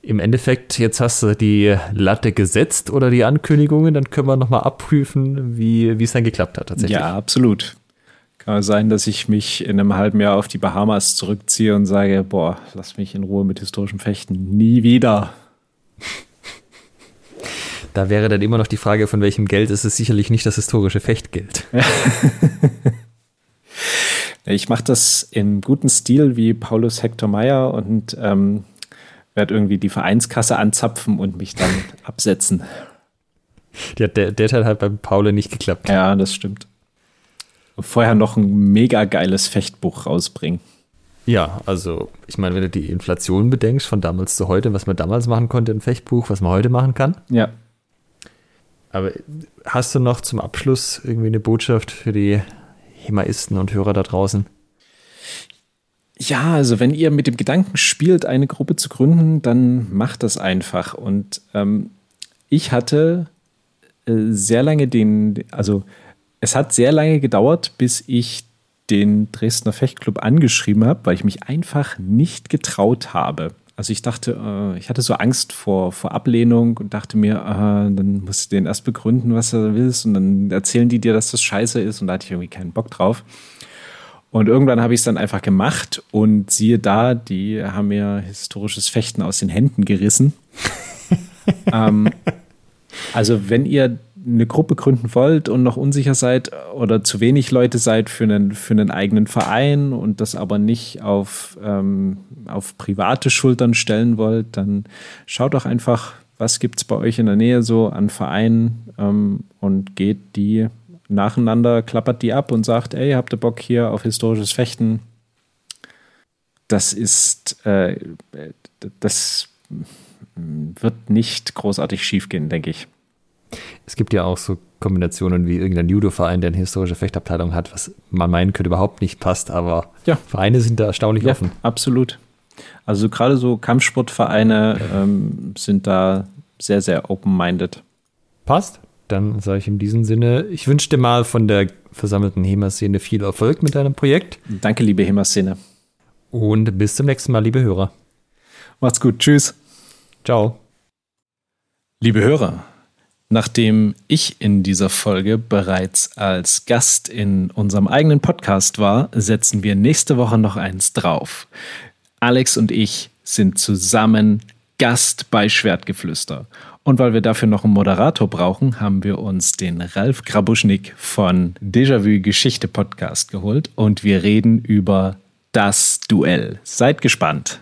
Im Endeffekt, jetzt hast du die Latte gesetzt oder die Ankündigungen, dann können wir nochmal abprüfen, wie, wie es dann geklappt hat tatsächlich. Ja, absolut. Kann sein, dass ich mich in einem halben Jahr auf die Bahamas zurückziehe und sage, boah, lass mich in Ruhe mit historischem Fechten. Nie wieder. Da wäre dann immer noch die Frage, von welchem Geld ist es sicherlich nicht das historische Fechtgeld. ich mache das in gutem Stil wie Paulus Hector Meyer und ähm, werde irgendwie die Vereinskasse anzapfen und mich dann absetzen. Ja, der, der Teil hat beim Paul nicht geklappt. Ja, das stimmt vorher noch ein mega geiles Fechtbuch rausbringen. Ja, also ich meine, wenn du die Inflation bedenkst von damals zu heute, was man damals machen konnte im Fechtbuch, was man heute machen kann. Ja. Aber hast du noch zum Abschluss irgendwie eine Botschaft für die Hemaisten und Hörer da draußen? Ja, also wenn ihr mit dem Gedanken spielt, eine Gruppe zu gründen, dann macht das einfach. Und ähm, ich hatte äh, sehr lange den, also es hat sehr lange gedauert, bis ich den Dresdner Fechtclub angeschrieben habe, weil ich mich einfach nicht getraut habe. Also ich dachte, äh, ich hatte so Angst vor, vor Ablehnung und dachte mir, äh, dann musst du den erst begründen, was du willst und dann erzählen die dir, dass das scheiße ist und da hatte ich irgendwie keinen Bock drauf. Und irgendwann habe ich es dann einfach gemacht und siehe da, die haben mir historisches Fechten aus den Händen gerissen. ähm, also wenn ihr eine Gruppe gründen wollt und noch unsicher seid oder zu wenig Leute seid für einen, für einen eigenen Verein und das aber nicht auf, ähm, auf private Schultern stellen wollt, dann schaut doch einfach, was gibt es bei euch in der Nähe so an Vereinen ähm, und geht die nacheinander, klappert die ab und sagt, ey, habt ihr Bock hier auf historisches Fechten? Das ist, äh, das wird nicht großartig schiefgehen, denke ich. Es gibt ja auch so Kombinationen wie irgendein Judo-Verein, der eine historische Fechtabteilung hat, was man meinen könnte überhaupt nicht passt, aber ja. Vereine sind da erstaunlich ja, offen. Absolut. Also gerade so Kampfsportvereine ähm, sind da sehr, sehr open-minded. Passt. Dann sage ich in diesem Sinne, ich wünsche dir mal von der versammelten HEMA-Szene viel Erfolg mit deinem Projekt. Danke, liebe HEMA-Szene. Und bis zum nächsten Mal, liebe Hörer. Macht's gut. Tschüss. Ciao. Liebe Hörer, Nachdem ich in dieser Folge bereits als Gast in unserem eigenen Podcast war, setzen wir nächste Woche noch eins drauf. Alex und ich sind zusammen Gast bei Schwertgeflüster. Und weil wir dafür noch einen Moderator brauchen, haben wir uns den Ralf Grabuschnik von Déjà-vu Geschichte Podcast geholt und wir reden über das Duell. Seid gespannt.